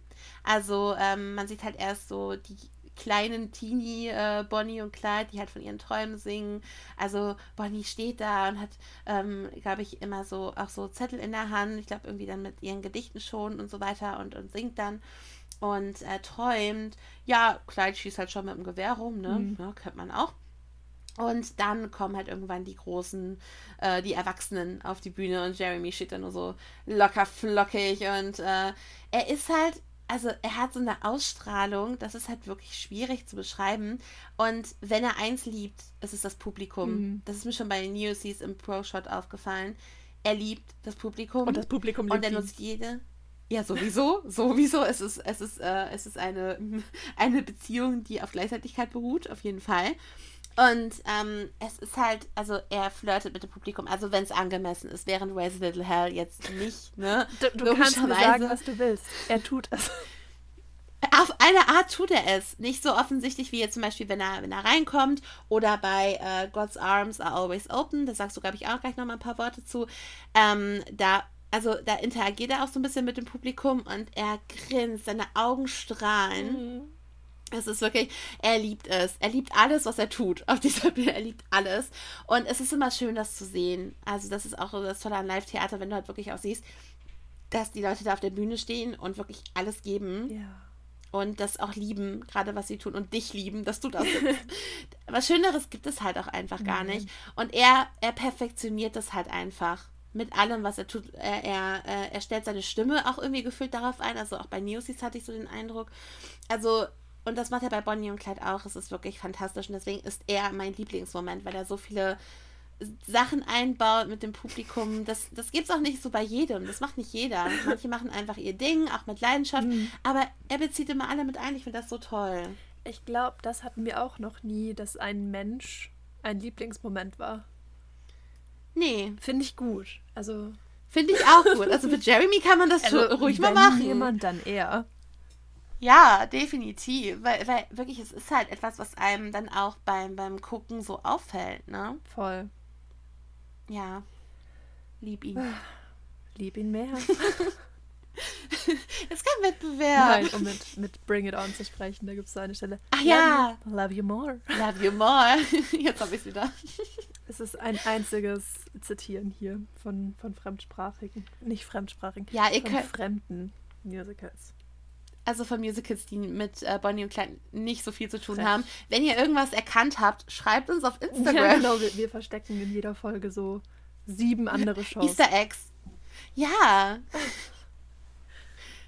Also ähm, man sieht halt erst so die kleinen Teenie äh, Bonnie und Clyde, die halt von ihren Träumen singen. Also Bonnie steht da und hat, ähm, glaube ich, immer so auch so Zettel in der Hand. Ich glaube irgendwie dann mit ihren Gedichten schon und so weiter und, und singt dann und äh, träumt. Ja, Clyde schießt halt schon mit dem Gewehr rum, ne? Mhm. Ja, kennt man auch. Und dann kommen halt irgendwann die großen, äh, die Erwachsenen auf die Bühne und Jeremy steht da nur so locker flockig und äh, er ist halt also er hat so eine Ausstrahlung, das ist halt wirklich schwierig zu beschreiben. Und wenn er eins liebt, ist es das Publikum. Mhm. Das ist mir schon bei den Newsies im Pro-Shot aufgefallen. Er liebt das Publikum. Und das Publikum liebt Und er nutzt jede. Ja, sowieso, sowieso. Es ist, es ist, äh, es ist eine, eine Beziehung, die auf Gleichzeitigkeit beruht, auf jeden Fall. Und ähm, es ist halt, also er flirtet mit dem Publikum, also wenn es angemessen ist, während Raise a Little Hell jetzt nicht, ne? Du, du kannst mir sagen, was du willst. Er tut es. Auf eine Art tut er es. Nicht so offensichtlich wie jetzt zum Beispiel, wenn er, wenn er reinkommt oder bei äh, God's Arms are always open. Da sagst du, glaube ich, auch gleich nochmal ein paar Worte zu. Ähm, da also da interagiert er auch so ein bisschen mit dem Publikum und er grinst, seine Augen strahlen. Mhm. Es ist wirklich, er liebt es. Er liebt alles, was er tut auf dieser Bühne. Er liebt alles. Und es ist immer schön, das zu sehen. Also, das ist auch das Tolle an Live-Theater, wenn du halt wirklich auch siehst, dass die Leute da auf der Bühne stehen und wirklich alles geben. Ja. Und das auch lieben, gerade was sie tun und dich lieben, dass du das was Schöneres gibt es halt auch einfach gar nicht. Und er, er perfektioniert das halt einfach mit allem, was er tut. Er, er, äh, er stellt seine Stimme auch irgendwie gefühlt darauf ein. Also auch bei Neosies hatte ich so den Eindruck. Also, und das macht er bei Bonnie und Clyde auch. Es ist wirklich fantastisch. Und deswegen ist er mein Lieblingsmoment, weil er so viele Sachen einbaut mit dem Publikum. Das, das gibt es auch nicht so bei jedem. Das macht nicht jeder. Manche machen einfach ihr Ding, auch mit Leidenschaft. Mhm. Aber er bezieht immer alle mit ein. Ich finde das so toll. Ich glaube, das hatten wir auch noch nie, dass ein Mensch ein Lieblingsmoment war. Nee. Finde ich gut. Also. Finde ich auch gut. Also mit Jeremy kann man das also, ruhig mal machen. jemand, dann eher. Ja, definitiv. Weil, weil wirklich, es ist halt etwas, was einem dann auch beim, beim Gucken so auffällt, ne? Voll. Ja. Lieb ihn. Lieb ihn mehr. Ist kein Wettbewerb. Nein, um mit, mit Bring It On zu sprechen, da gibt es so eine Stelle. Ach ja. You, love you more. Love you more. Jetzt habe ich es wieder. Es ist ein einziges Zitieren hier von, von fremdsprachigen, nicht fremdsprachigen, ja, ihr von könnt, fremden Musicals. Also von Musicals, die mit äh, Bonnie und Clyde nicht so viel zu tun Recht. haben. Wenn ihr irgendwas erkannt habt, schreibt uns auf Instagram. Ja, genau, wir, wir verstecken in jeder Folge so sieben andere Shows. Easter Eggs. Ja.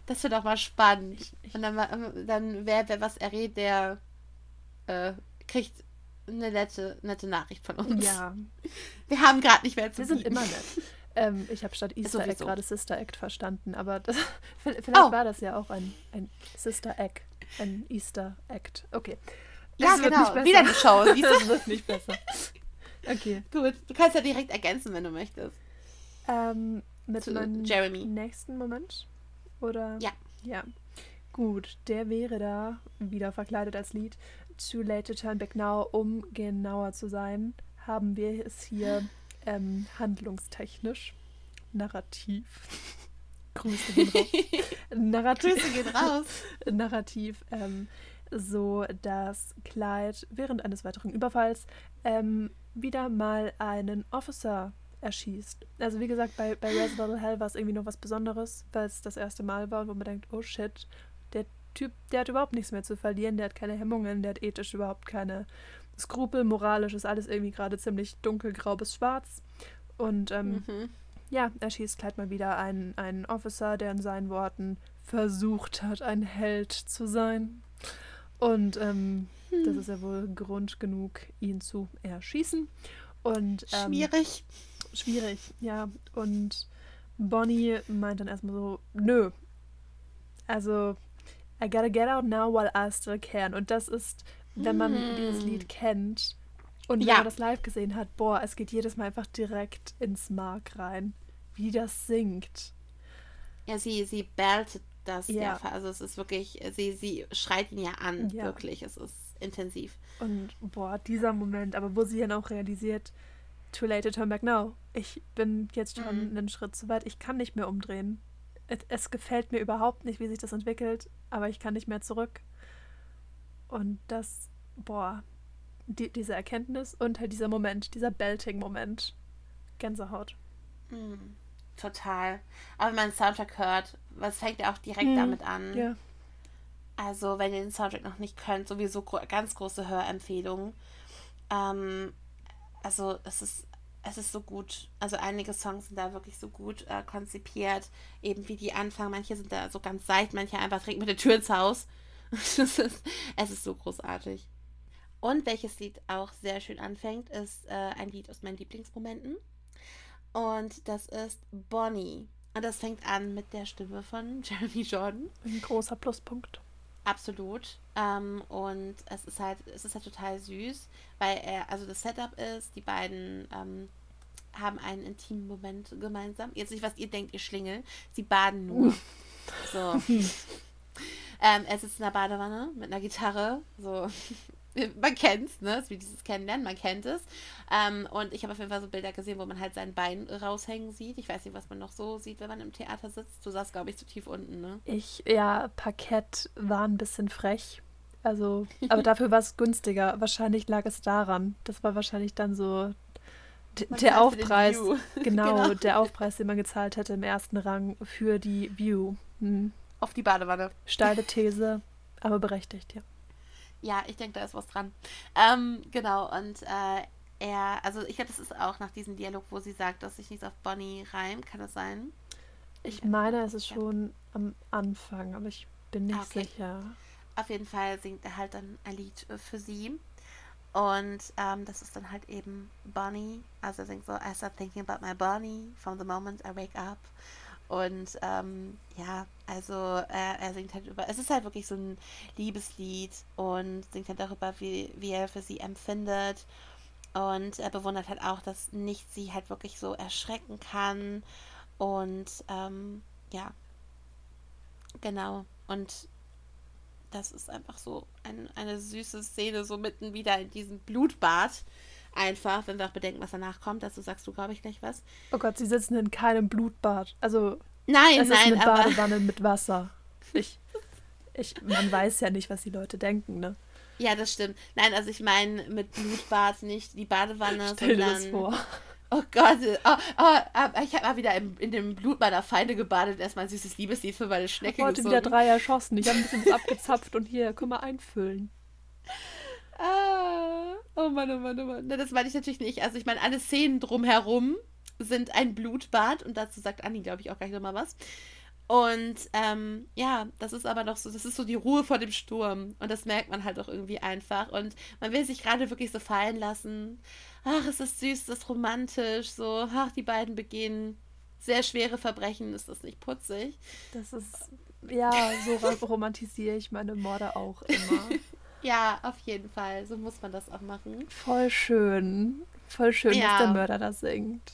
Das wird auch mal spannend. Und dann, ähm, dann wer, wer was errät, der äh, kriegt eine nette, nette Nachricht von uns. Ja. Wir haben gerade nicht mehr zu Wir sind immer nett. Ähm, ich habe statt Easter Egg gerade Sister Act verstanden, aber das, vielleicht oh. war das ja auch ein, ein Sister Egg, ein Easter Act. Okay. Ja, genau. Wieder eine Show. das wird nicht besser. Okay. Gut, du kannst ja direkt ergänzen, wenn du möchtest. Ähm, mit Zu meinem Jeremy. nächsten Moment? Oder? Ja. Ja. Gut, der wäre da wieder verkleidet als Lied. Too Late to Turn Back Now, um genauer zu sein, haben wir es hier ähm, handlungstechnisch, narrativ. Grüße gehen raus. narrativ, Grüße gehen raus. narrativ, ähm, so dass Clyde während eines weiteren Überfalls ähm, wieder mal einen Officer erschießt. Also wie gesagt, bei, bei Resident Hell war es irgendwie noch was Besonderes, weil es das erste Mal war, wo man denkt, oh shit, der Typ, der hat überhaupt nichts mehr zu verlieren, der hat keine Hemmungen, der hat ethisch überhaupt keine Skrupel, moralisch ist alles irgendwie gerade ziemlich dunkelgrau bis schwarz. Und ähm, mhm. ja, er schießt gleich mal wieder einen, einen Officer, der in seinen Worten versucht hat, ein Held zu sein. Und ähm, hm. das ist ja wohl Grund genug, ihn zu erschießen. Und, ähm, schwierig. Schwierig, ja. Und Bonnie meint dann erstmal so, nö. Also, I gotta get out now while I still can. Und das ist wenn man hm. dieses Lied kennt und ja. wenn man das live gesehen hat, boah, es geht jedes Mal einfach direkt ins Mark rein, wie das singt. Ja, sie, sie beltet das ja. ja. Also es ist wirklich, sie, sie schreit ihn ja an, ja. wirklich. Es ist intensiv. Und boah, dieser Moment, aber wo sie dann auch realisiert, too late to turn back now. Ich bin jetzt schon mhm. einen Schritt zu weit, ich kann nicht mehr umdrehen. Es, es gefällt mir überhaupt nicht, wie sich das entwickelt, aber ich kann nicht mehr zurück. Und das, boah, die, diese Erkenntnis und halt dieser Moment, dieser Belting-Moment. Gänsehaut. Mm, total. Aber wenn man den Soundtrack hört, was fängt ja auch direkt mm, damit an. Ja. Also, wenn ihr den Soundtrack noch nicht könnt, sowieso gro ganz große Hörempfehlung. Ähm, also, es ist, es ist so gut. Also, einige Songs sind da wirklich so gut äh, konzipiert. Eben wie die anfangen. Manche sind da so ganz seicht, manche einfach direkt mit der Tür ins Haus. ist, es ist so großartig. Und welches Lied auch sehr schön anfängt, ist äh, ein Lied aus meinen Lieblingsmomenten. Und das ist Bonnie. Und das fängt an mit der Stimme von Jeremy Jordan. Ein großer Pluspunkt. Absolut. Ähm, und es ist halt, es ist halt total süß, weil er, also das Setup ist, die beiden ähm, haben einen intimen Moment gemeinsam. Jetzt nicht, was ihr denkt, ihr Schlingel. Sie baden nur. So. Ähm, er sitzt in der Badewanne mit einer Gitarre, so man kennt es, ne? ist wie dieses Kennenlernen, man kennt es. Ähm, und ich habe auf jeden Fall so Bilder gesehen, wo man halt sein Bein raushängen sieht. Ich weiß nicht, was man noch so sieht, wenn man im Theater sitzt. Du saßt, glaube ich, zu tief unten, ne? Ich, ja, Parkett war ein bisschen frech. Also, aber dafür war es günstiger. Wahrscheinlich lag es daran. Das war wahrscheinlich dann so der Aufpreis. Genau, genau, der Aufpreis, den man gezahlt hätte im ersten Rang für die View. Hm. Auf die Badewanne. Steile These, aber berechtigt, ja. Ja, ich denke, da ist was dran. Ähm, genau, und äh, er, also ich glaube, das ist auch nach diesem Dialog, wo sie sagt, dass sich nichts auf Bonnie reimt. Kann das sein? Ich meine, es ist ja. schon am Anfang, aber ich bin nicht okay. sicher. Auf jeden Fall singt er halt dann ein Lied für sie. Und ähm, das ist dann halt eben Bonnie. Also er singt so, I start thinking about my Bonnie from the moment I wake up. Und ähm, ja, also er, er singt halt über, es ist halt wirklich so ein Liebeslied und singt halt darüber, wie, wie er für sie empfindet. Und er bewundert halt auch, dass nicht sie halt wirklich so erschrecken kann. Und ähm, ja, genau. Und das ist einfach so ein, eine süße Szene, so mitten wieder in diesem Blutbad. Einfach, wenn wir auch bedenken, was danach kommt. Dazu sagst du, glaube ich, gleich was. Oh Gott, sie sitzen in keinem Blutbad. Also. Nein, es nein, ist eine Badewanne mit Wasser. Ich, ich, man weiß ja nicht, was die Leute denken, ne? Ja, das stimmt. Nein, also ich meine mit Blutbad nicht die Badewanne, Stell sondern. Dir das vor. Oh Gott, oh, oh, ich habe mal wieder in, in, dem Blut meiner Feinde gebadet. Erstmal ein süßes Liebeslied für meine Schnecke ich Heute wieder drei erschossen. Ich habe ein bisschen was abgezapft und hier, komm mal einfüllen. Ah, oh Mann, oh Mann, oh Mann. das meine ich natürlich nicht. Also ich meine, alle Szenen drumherum sind ein Blutbad und dazu sagt Anni, glaube ich, auch gleich nochmal was. Und ähm, ja, das ist aber noch so, das ist so die Ruhe vor dem Sturm. Und das merkt man halt auch irgendwie einfach. Und man will sich gerade wirklich so fallen lassen. Ach, es ist süß, es ist romantisch, so, ach, die beiden begehen sehr schwere Verbrechen, ist das nicht putzig? Das ist, ja, so romantisiere ich meine Morde auch immer. ja, auf jeden Fall. So muss man das auch machen. Voll schön. Voll schön, ja. dass der Mörder das singt.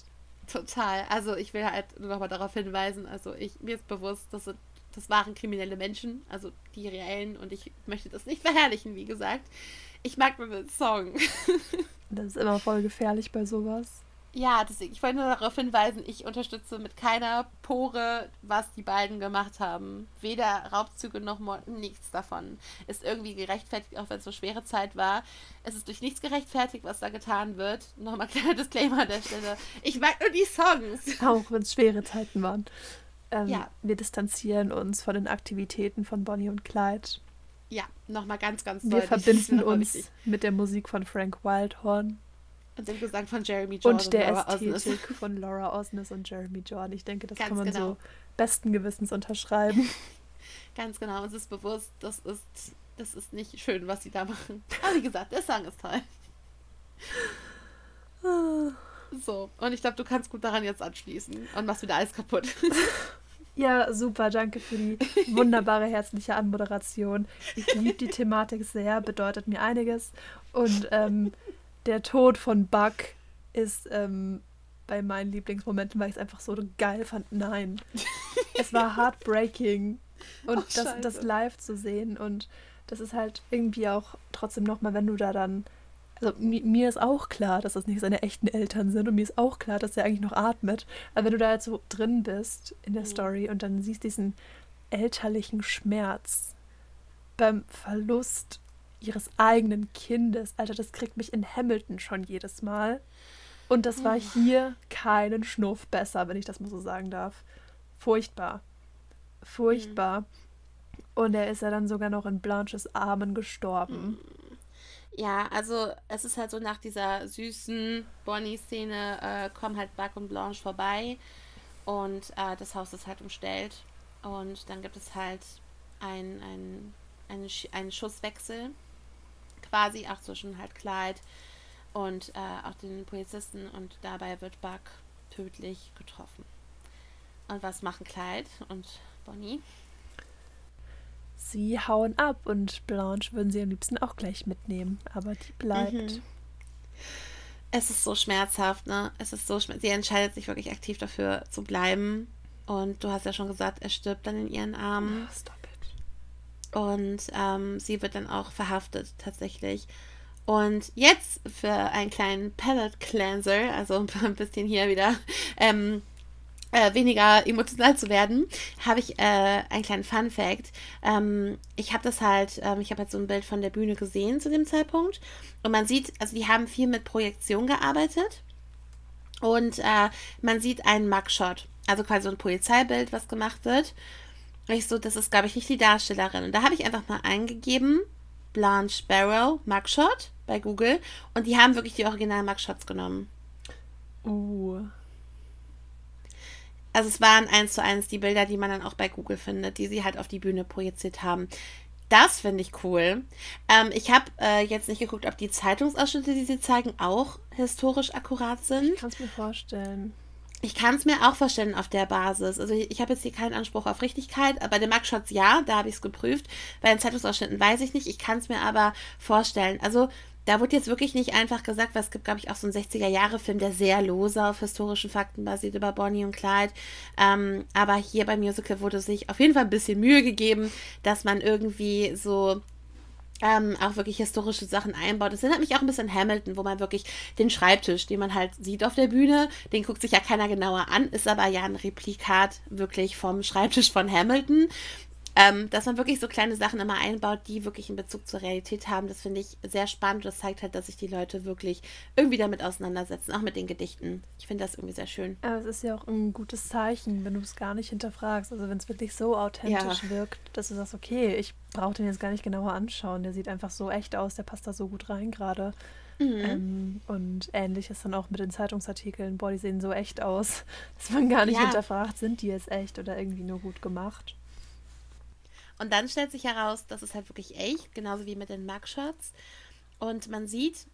Total. Also ich will halt nur nochmal darauf hinweisen, also ich, mir ist bewusst, das sind das waren kriminelle Menschen, also die reellen, und ich möchte das nicht verherrlichen, wie gesagt. Ich mag nur den Song. das ist immer voll gefährlich bei sowas. Ja, deswegen, ich wollte nur darauf hinweisen, ich unterstütze mit keiner Pore, was die beiden gemacht haben. Weder Raubzüge noch Morden, nichts davon. Ist irgendwie gerechtfertigt, auch wenn es so schwere Zeit war. Es ist durch nichts gerechtfertigt, was da getan wird. Nochmal kleiner Disclaimer an der Stelle. Ich mag nur die Songs. Auch wenn es schwere Zeiten waren. Ähm, ja. Wir distanzieren uns von den Aktivitäten von Bonnie und Clyde. Ja, nochmal ganz, ganz Wir deutlich. verbinden uns wichtig. mit der Musik von Frank Wildhorn. Und dem Gesang von Jeremy Jordan. Und der und Ästhetik von Laura Osnes und Jeremy Jordan. Ich denke, das Ganz kann man genau. so besten Gewissens unterschreiben. Ganz genau, uns ist bewusst, das ist, das ist nicht schön, was sie da machen. Aber wie gesagt, der Song ist toll. So, und ich glaube, du kannst gut daran jetzt anschließen und machst wieder alles kaputt. Ja, super, danke für die wunderbare herzliche Anmoderation. Ich liebe die Thematik sehr, bedeutet mir einiges. Und ähm, der Tod von Buck ist ähm, bei meinen Lieblingsmomenten, weil ich es einfach so geil fand. Nein. es war heartbreaking. Und Ach, das, das live zu sehen. Und das ist halt irgendwie auch trotzdem nochmal, wenn du da dann. Also mir ist auch klar, dass das nicht seine echten Eltern sind und mir ist auch klar, dass er eigentlich noch atmet. Aber wenn du da jetzt so drin bist in der mhm. Story und dann siehst diesen elterlichen Schmerz beim Verlust ihres eigenen Kindes. Alter, das kriegt mich in Hamilton schon jedes Mal. Und das war hier keinen Schnuff besser, wenn ich das mal so sagen darf. Furchtbar. Furchtbar. Mhm. Und er ist ja dann sogar noch in Blanches Armen gestorben. Mhm. Ja, also es ist halt so nach dieser süßen Bonnie-Szene äh, kommen halt Buck und Blanche vorbei und äh, das Haus ist halt umstellt. Und dann gibt es halt ein, ein, einen, einen Schusswechsel quasi auch zwischen halt Clyde und äh, auch den Polizisten und dabei wird Buck tödlich getroffen. Und was machen Clyde und Bonnie? Sie hauen ab und Blanche würden sie am liebsten auch gleich mitnehmen, aber die bleibt. Mhm. Es ist so schmerzhaft, ne? Es ist so schmerzhaft. Sie entscheidet sich wirklich aktiv dafür zu bleiben. Und du hast ja schon gesagt, er stirbt dann in ihren Armen. It. Und ähm, sie wird dann auch verhaftet tatsächlich. Und jetzt für einen kleinen Palette Cleanser, also ein bisschen hier wieder ähm, äh, weniger emotional zu werden, habe ich äh, einen kleinen Fun Fact. Ähm, ich habe das halt, ähm, ich habe halt so ein Bild von der Bühne gesehen zu dem Zeitpunkt. Und man sieht, also die haben viel mit Projektion gearbeitet. Und äh, man sieht einen Mugshot, also quasi so ein Polizeibild, was gemacht wird. Ich so, das ist, glaube ich, nicht die Darstellerin. Und da habe ich einfach mal eingegeben, Blanche Barrow Mugshot bei Google. Und die haben wirklich die originalen Mugshots genommen. Uh. Also es waren eins zu eins die Bilder, die man dann auch bei Google findet, die sie halt auf die Bühne projiziert haben. Das finde ich cool. Ähm, ich habe äh, jetzt nicht geguckt, ob die Zeitungsausschnitte, die sie zeigen, auch historisch akkurat sind. Ich kann es mir vorstellen. Ich kann es mir auch vorstellen auf der Basis. Also ich, ich habe jetzt hier keinen Anspruch auf Richtigkeit. Bei den Mugshots ja, da habe ich es geprüft. Bei den Zeitungsausschnitten weiß ich nicht. Ich kann es mir aber vorstellen. Also da wurde jetzt wirklich nicht einfach gesagt, weil es gibt, glaube ich, auch so einen 60er-Jahre-Film, der sehr lose auf historischen Fakten basiert über Bonnie und Clyde. Ähm, aber hier beim Musical wurde sich auf jeden Fall ein bisschen Mühe gegeben, dass man irgendwie so ähm, auch wirklich historische Sachen einbaut. Das erinnert mich auch ein bisschen an Hamilton, wo man wirklich den Schreibtisch, den man halt sieht auf der Bühne, den guckt sich ja keiner genauer an, ist aber ja ein Replikat wirklich vom Schreibtisch von Hamilton. Ähm, dass man wirklich so kleine Sachen immer einbaut, die wirklich einen Bezug zur Realität haben, das finde ich sehr spannend. Das zeigt halt, dass sich die Leute wirklich irgendwie damit auseinandersetzen, auch mit den Gedichten. Ich finde das irgendwie sehr schön. Aber es ist ja auch ein gutes Zeichen, wenn du es gar nicht hinterfragst. Also wenn es wirklich so authentisch ja. wirkt, dass du sagst, okay, ich brauche den jetzt gar nicht genauer anschauen. Der sieht einfach so echt aus, der passt da so gut rein gerade. Mhm. Ähm, und ähnlich ist dann auch mit den Zeitungsartikeln. Boah, die sehen so echt aus, dass man gar nicht ja. hinterfragt, sind die jetzt echt oder irgendwie nur gut gemacht. Und dann stellt sich heraus, das ist halt wirklich echt, genauso wie mit den Mugshots. Und man sieht,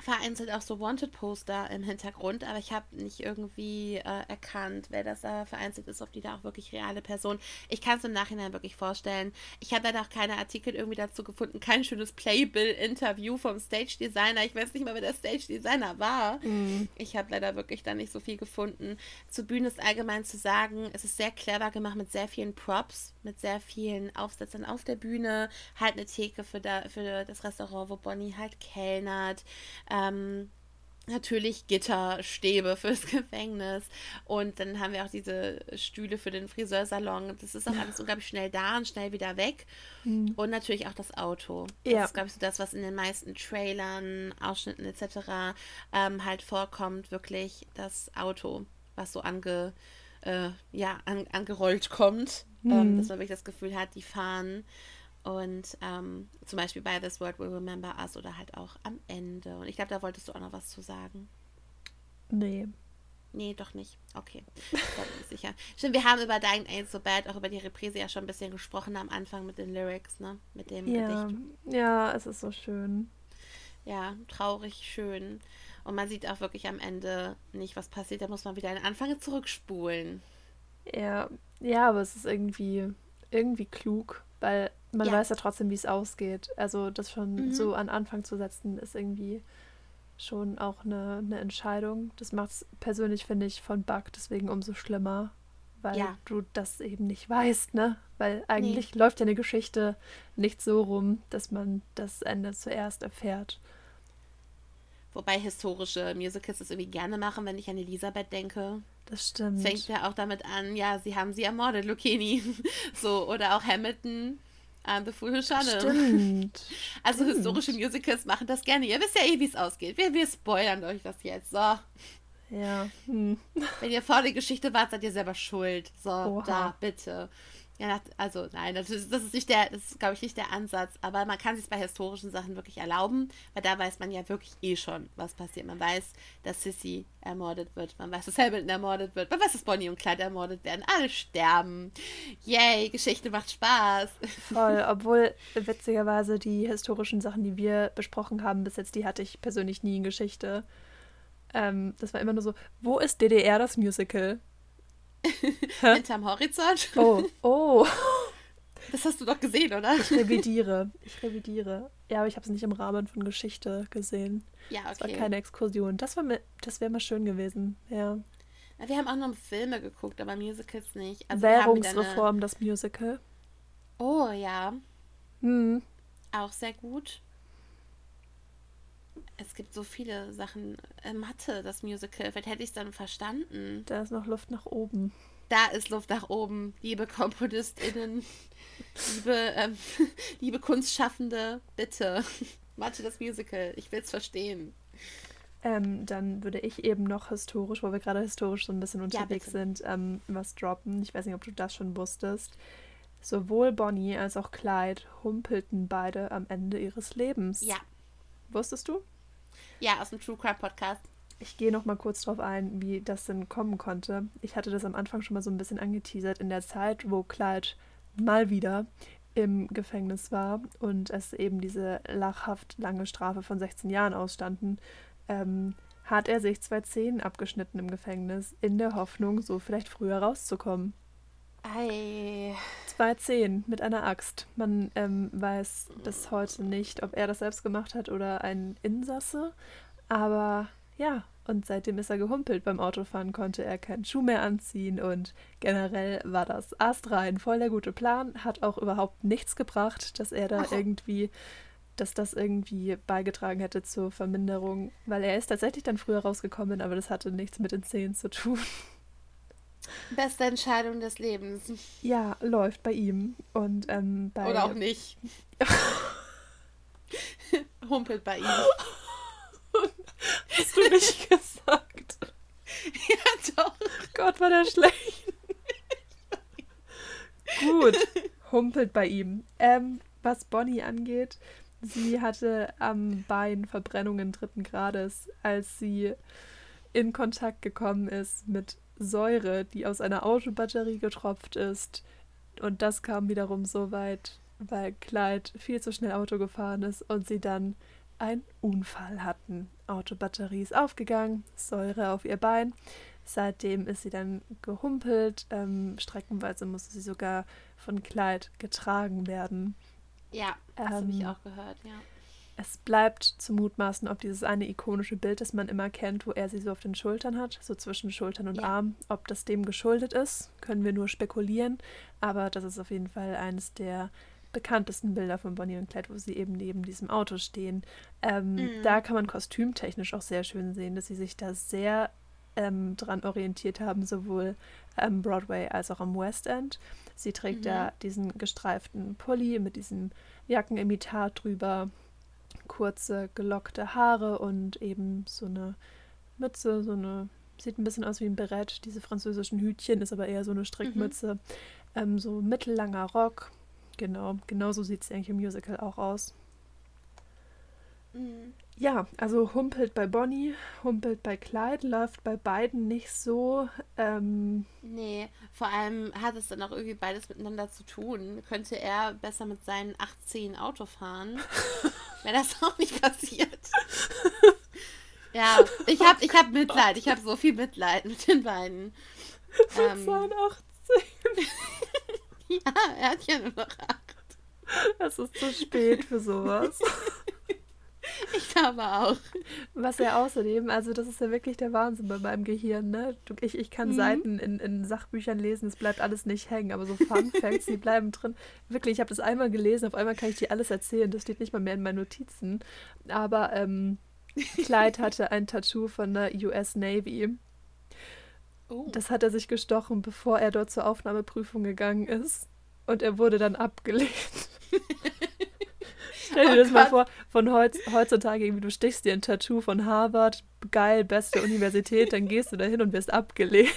vereinzelt auch so Wanted-Poster im Hintergrund, aber ich habe nicht irgendwie äh, erkannt, wer das da vereinzelt ist, ob die da auch wirklich reale Person. Ich kann es im Nachhinein wirklich vorstellen. Ich habe leider auch keine Artikel irgendwie dazu gefunden, kein schönes Playbill-Interview vom Stage-Designer. Ich weiß nicht mal, wer der Stage-Designer war. Mhm. Ich habe leider wirklich da nicht so viel gefunden. Zur Bühne ist allgemein zu sagen, es ist sehr clever gemacht mit sehr vielen Props, mit sehr vielen Aufsätzen auf der Bühne. Halt eine Theke für, da, für das Restaurant, wo Bonnie halt kellnert. Ähm, natürlich Gitterstäbe fürs Gefängnis und dann haben wir auch diese Stühle für den Friseursalon. Das ist auch alles unglaublich schnell da und schnell wieder weg. Mhm. Und natürlich auch das Auto. Das ja. ist, glaube ich, so das, was in den meisten Trailern, Ausschnitten etc. Ähm, halt vorkommt, wirklich das Auto, was so ange, äh, ja, an, angerollt kommt. Ähm, mhm. Ähm, dass man wirklich das Gefühl hat, die fahren und ähm, zum Beispiel bei This World Will Remember Us oder halt auch am Ende. Und ich glaube, da wolltest du auch noch was zu sagen. Nee. Nee, doch nicht. Okay. Ich bin mir sicher. Stimmt, wir haben über Dying Ain't So Bad, auch über die Reprise ja schon ein bisschen gesprochen am Anfang mit den Lyrics, ne? Mit dem ja. Gedicht. Ja, es ist so schön. Ja, traurig schön. Und man sieht auch wirklich am Ende nicht, was passiert. Da muss man wieder an den Anfang zurückspulen. Ja, ja, aber es ist irgendwie, irgendwie klug, weil man ja. weiß ja trotzdem, wie es ausgeht. Also das schon mhm. so an Anfang zu setzen, ist irgendwie schon auch eine, eine Entscheidung. Das macht es persönlich, finde ich, von Bug deswegen umso schlimmer, weil ja. du das eben nicht weißt, ne? Weil eigentlich nee. läuft ja eine Geschichte nicht so rum, dass man das Ende zuerst erfährt. Wobei historische Musicals das irgendwie gerne machen, wenn ich an Elisabeth denke. Das stimmt. Fängt ja auch damit an, ja, sie haben sie ermordet, Lucchini. so, oder auch Hamilton I'm the Fool Who Shot Stimmt. Also Stimmt. historische Musicals machen das gerne. Ihr wisst ja eh, wie es ausgeht. Wir, wir spoilern euch das jetzt. So. Ja. Hm. Wenn ihr vor der Geschichte wart, seid ihr selber schuld. So, Oha. da, bitte. Ja, also nein, das ist, das ist nicht der, das ist, glaube ich, nicht der Ansatz. Aber man kann sich bei historischen Sachen wirklich erlauben, weil da weiß man ja wirklich eh schon, was passiert. Man weiß, dass Sissy ermordet wird, man weiß, dass Hamilton ermordet wird, man weiß, dass Bonnie und Clyde ermordet werden. Alle sterben. Yay, Geschichte macht Spaß. Voll, obwohl witzigerweise die historischen Sachen, die wir besprochen haben bis jetzt, die hatte ich persönlich nie in Geschichte. Ähm, das war immer nur so, wo ist DDR das Musical? Hinterm Horizont. Oh, oh. Das hast du doch gesehen, oder? Ich revidiere. Ich revidiere. Ja, aber ich habe es nicht im Rahmen von Geschichte gesehen. Ja, okay. Das war keine Exkursion. Das, das wäre mal schön gewesen, ja. Wir haben auch noch Filme geguckt, aber Musicals nicht. Also Währungsreform, eine... das Musical. Oh, ja. Hm. Auch sehr gut. Es gibt so viele Sachen. Äh, Mathe, das Musical. Vielleicht hätte ich es dann verstanden. Da ist noch Luft nach oben. Da ist Luft nach oben, liebe KomponistInnen, liebe, ähm, liebe Kunstschaffende, bitte. Mathe, das Musical. Ich will es verstehen. Ähm, dann würde ich eben noch historisch, wo wir gerade historisch so ein bisschen unterwegs bitte. sind, ähm, was droppen. Ich weiß nicht, ob du das schon wusstest. Sowohl Bonnie als auch Clyde humpelten beide am Ende ihres Lebens. Ja. Wusstest du? Ja, aus dem True Crime Podcast. Ich gehe noch mal kurz drauf ein, wie das denn kommen konnte. Ich hatte das am Anfang schon mal so ein bisschen angeteasert. In der Zeit, wo Clyde mal wieder im Gefängnis war und es eben diese lachhaft lange Strafe von 16 Jahren ausstanden, ähm, hat er sich zwei Zehen abgeschnitten im Gefängnis, in der Hoffnung, so vielleicht früher rauszukommen. Ei. Zwei Zehen mit einer Axt. Man ähm, weiß bis heute nicht, ob er das selbst gemacht hat oder ein Insasse. Aber ja, und seitdem ist er gehumpelt. Beim Autofahren konnte er keinen Schuh mehr anziehen und generell war das astrein voll der gute Plan. Hat auch überhaupt nichts gebracht, dass er da Ach. irgendwie, dass das irgendwie beigetragen hätte zur Verminderung, weil er ist tatsächlich dann früher rausgekommen, aber das hatte nichts mit den Zehen zu tun. Beste Entscheidung des Lebens. Ja, läuft bei ihm. Und ähm, bei. Oder auch nicht. Humpelt bei ihm. Hast du nicht gesagt? ja, doch. Gott, war der schlecht. Gut, humpelt bei ihm. Ähm, was Bonnie angeht, sie hatte am Bein Verbrennungen dritten Grades, als sie in Kontakt gekommen ist mit Säure, die aus einer Autobatterie getropft ist. Und das kam wiederum so weit, weil Clyde viel zu schnell Auto gefahren ist und sie dann einen Unfall hatten. Autobatterie ist aufgegangen, Säure auf ihr Bein. Seitdem ist sie dann gehumpelt. Ähm, streckenweise musste sie sogar von Clyde getragen werden. Ja, das habe ich Ähm, auch gehört, ja. Es bleibt zu mutmaßen, ob dieses eine ikonische Bild, das man immer kennt, wo er sie so auf den Schultern hat, so zwischen Schultern und Ja. Arm, ob das dem geschuldet ist, können wir nur spekulieren. Aber das ist auf jeden Fall eines der bekanntesten Bilder von Bonnie und Clyde, wo sie eben neben diesem Auto stehen. Ähm, Mhm. Da kann man kostümtechnisch auch sehr schön sehen, dass sie sich da sehr ähm, dran orientiert haben, sowohl am Broadway als auch am West End. Sie trägt Mhm. da diesen gestreiften Pulli mit diesem Jackenimitat drüber, kurze gelockte Haare und eben so eine Mütze, so eine, sieht ein bisschen aus wie ein Berett, diese französischen Hütchen, ist aber eher so eine Strickmütze, ähm, so mittellanger Rock. Genau, genauso sieht sie eigentlich im Musical auch aus. Mhm. Ja, also humpelt bei Bonnie, humpelt bei Clyde, läuft bei beiden nicht so. Ähm, Nee, vor allem hat es dann auch irgendwie beides miteinander zu tun. Könnte er besser mit seinen 18 Auto fahren, wäre das auch nicht passiert. ja, ich habe ich hab Mitleid. Ich habe so viel Mitleid mit den beiden. Ähm, sein 18. ja, er hat ja nur noch acht. Es ist zu spät für sowas. Ich glaube auch. Was ja außerdem, also das ist ja wirklich der Wahnsinn bei meinem Gehirn, ne? Ich, ich kann Mhm. Seiten in, in Sachbüchern lesen, es bleibt alles nicht hängen, aber so Fun Facts, die bleiben drin. Wirklich, ich habe das einmal gelesen, auf einmal kann ich dir alles erzählen, das steht nicht mal mehr in meinen Notizen. Aber ähm, Clyde hatte ein Tattoo von der US Navy. Oh. Das hat er sich gestochen, bevor er dort zur Aufnahmeprüfung gegangen ist. Und er wurde dann abgelehnt. Stell dir Oh das mal Gott. vor, von heutz, heutzutage irgendwie, du stichst dir ein Tattoo von Harvard, geil, beste Universität, dann gehst du dahin und wirst abgelehnt.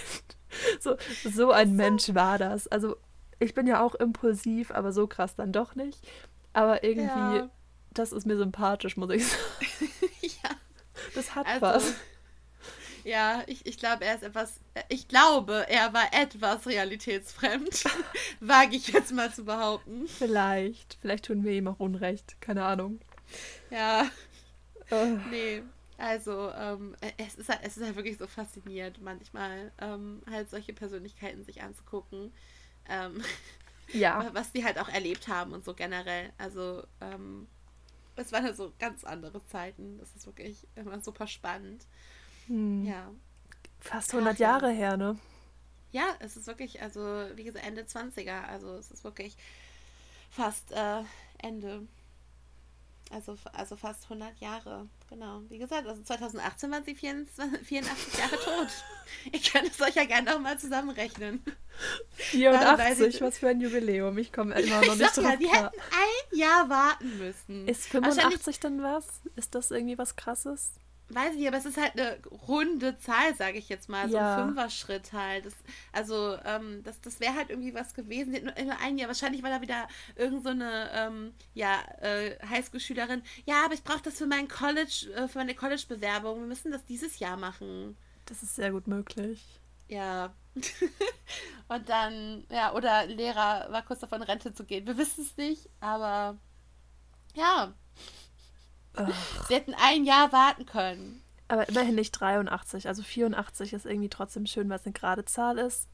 So, so ein Mensch war das. Also, ich bin ja auch impulsiv, aber so krass dann doch nicht. Aber irgendwie, Ja. das ist mir sympathisch, muss ich sagen. ja. Das hat Also, was. Ja, ich, ich glaube, er ist etwas. Ich glaube, er war etwas realitätsfremd. Wage ich jetzt mal zu behaupten. Vielleicht. Vielleicht tun wir ihm auch Unrecht. Keine Ahnung. Ja, Äh, nee. Also, ähm, es, ist halt, es ist halt wirklich so faszinierend, manchmal ähm, halt solche Persönlichkeiten sich anzugucken. Ähm, ja. was die halt auch erlebt haben und so generell. Also, ähm, es waren halt so ganz andere Zeiten. Das ist wirklich immer super spannend. Hm. Ja. Fast 100 Ach, ja. Jahre her, ne? Ja, es ist wirklich, also wie gesagt, Ende 20er. Also es ist wirklich fast äh, Ende. Also, also fast 100 Jahre, genau. Wie gesagt, also 2018 waren sie 84, 84 Jahre tot. Ich könnte es euch ja gerne nochmal zusammenrechnen. 84, was für ein Jubiläum. Ich komme immer noch nicht drauf ja, Die hätten ein Jahr warten müssen. Ist 85 dann was? Ist das irgendwie was Krasses? Weiß ich, nicht, aber es ist halt eine runde Zahl, sage ich jetzt mal. So Ja. ein Fünfer-Schritt halt. Das, also, ähm, das, das wäre halt irgendwie was gewesen. Nur, nur ein Jahr. Wahrscheinlich war da wieder irgend so eine ähm, ja, äh, Highschool-Schülerin. Ja, aber ich brauche das für mein College, äh, für meine College-Bewerbung. Wir müssen das dieses Jahr machen. Das ist sehr gut möglich. Ja. Und dann, ja, oder Lehrer war kurz davon, Rente zu gehen. Wir wissen es nicht, aber ja, Ugh. sie hätten ein Jahr warten können. Aber immerhin nicht 83. Also 84 ist irgendwie trotzdem schön, weil es eine gerade Zahl ist.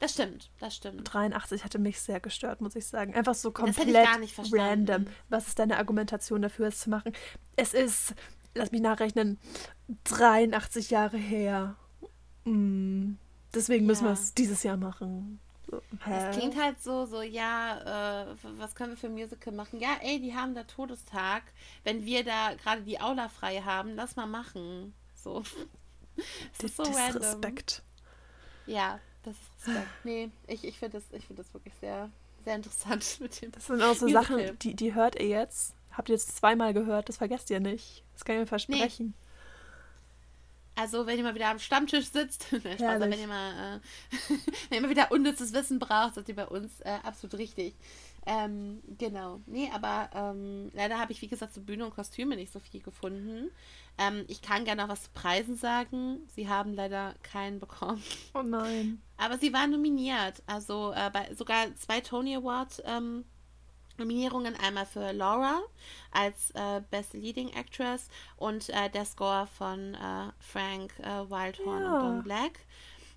Das stimmt, das stimmt. 83 hatte mich sehr gestört, muss ich sagen. Einfach so komplett gar nicht verstanden. random. Was ist deine Argumentation dafür, es zu machen? Es ist, lass mich nachrechnen, 83 Jahre her. Mm, deswegen müssen Ja. wir es dieses Jahr machen. Es klingt halt so, so, ja, äh, was können wir für Musical machen? Ja, ey, die haben da Todestag. Wenn wir da gerade die Aula frei haben, lass mal machen. So. Das ist so random. Disrespekt. Ja, das ist Respekt. Nee, ich, ich finde das, ich find das wirklich sehr, sehr interessant mit dem. Das sind auch so Musical. Sachen, die, die hört ihr jetzt. Habt ihr jetzt zweimal gehört, das vergesst ihr nicht. Das kann ich mir versprechen. Also, wenn ihr mal wieder am Stammtisch sitzt, aber wenn ihr mal, äh, wenn ihr mal wieder unnützes Wissen braucht, seid ihr bei uns äh, absolut richtig. Ähm, genau. Nee, aber ähm, leider habe ich, wie gesagt, zu Bühne und Kostüme nicht so viel gefunden. Ähm, ich kann gerne noch was zu Preisen sagen. Sie haben leider keinen bekommen. Oh nein. Aber sie waren nominiert. Also äh, bei, sogar zwei Tony Award ähm, Nominierungen. Einmal für Laura als äh, Best Leading Actress und äh, der Score von äh, Frank äh, Wildhorn Ja. und Don Black.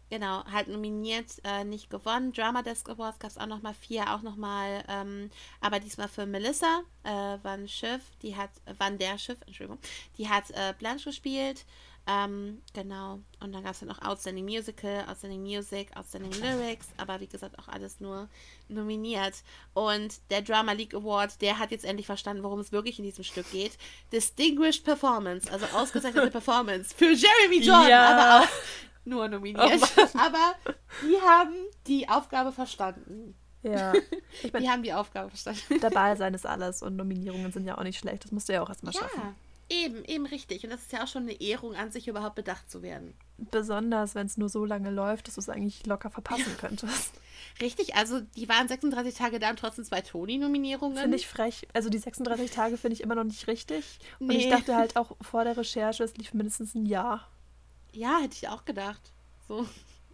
Genau, halt nominiert, äh, nicht gewonnen. Drama Desk Awards gab es auch nochmal vier, auch nochmal, ähm, aber diesmal für Melissa äh, Van Schiff, die hat, Van der Schiff, Entschuldigung, die hat Blanche gespielt. Ähm, genau. Und dann gab es dann noch Outstanding Musical, Outstanding Music, Outstanding Lyrics, aber wie gesagt auch alles nur nominiert. Und der Drama League Award, der hat jetzt endlich verstanden, worum es wirklich in diesem Stück geht. Distinguished Performance, also ausgezeichnete Performance für Jeremy Jordan, Ja. aber auch nur nominiert. aber die haben die Aufgabe verstanden. Ja. Ich Die haben die Aufgabe verstanden. dabei sein ist alles und Nominierungen sind ja auch nicht schlecht. Das musst du ja auch erstmal schaffen. Ja, eben, eben richtig. Und das ist ja auch schon eine Ehrung an sich, überhaupt bedacht zu werden. Besonders, wenn es nur so lange läuft, dass du es eigentlich locker verpassen könntest. Richtig, also die waren 36 Tage da und trotzdem zwei Toni-Nominierungen. Finde ich frech. Also die 36 Tage finde ich immer noch nicht richtig. Und Nee. ich dachte halt auch vor der Recherche, es lief mindestens ein Jahr. Ja, hätte ich auch gedacht. So.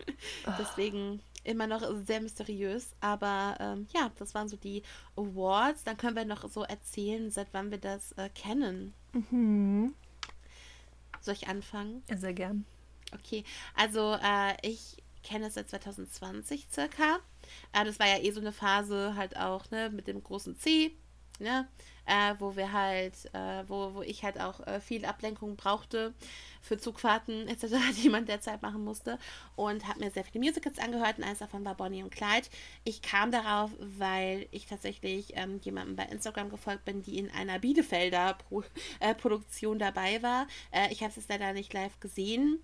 Deswegen immer noch sehr mysteriös. Aber ähm, ja, das waren so die Awards. Dann können wir noch so erzählen, seit wann wir das äh, kennen. Mhm. Soll ich anfangen? Ja, sehr gern. Okay, also äh, ich kenne es seit 2020 circa. Äh, das war ja eh so eine Phase halt auch, ne, mit dem großen C, ne, äh, wo wir halt, äh, wo, wo ich halt auch äh, viel Ablenkung brauchte für Zugfahrten etc., die man derzeit machen musste und habe mir sehr viele Musicals angehört und eines davon war Bonnie und Clyde. Ich kam darauf, weil ich tatsächlich ähm, jemandem bei Instagram gefolgt bin, die in einer Bielefelder Pro äh, Produktion dabei war. Äh, ich habe es leider nicht live gesehen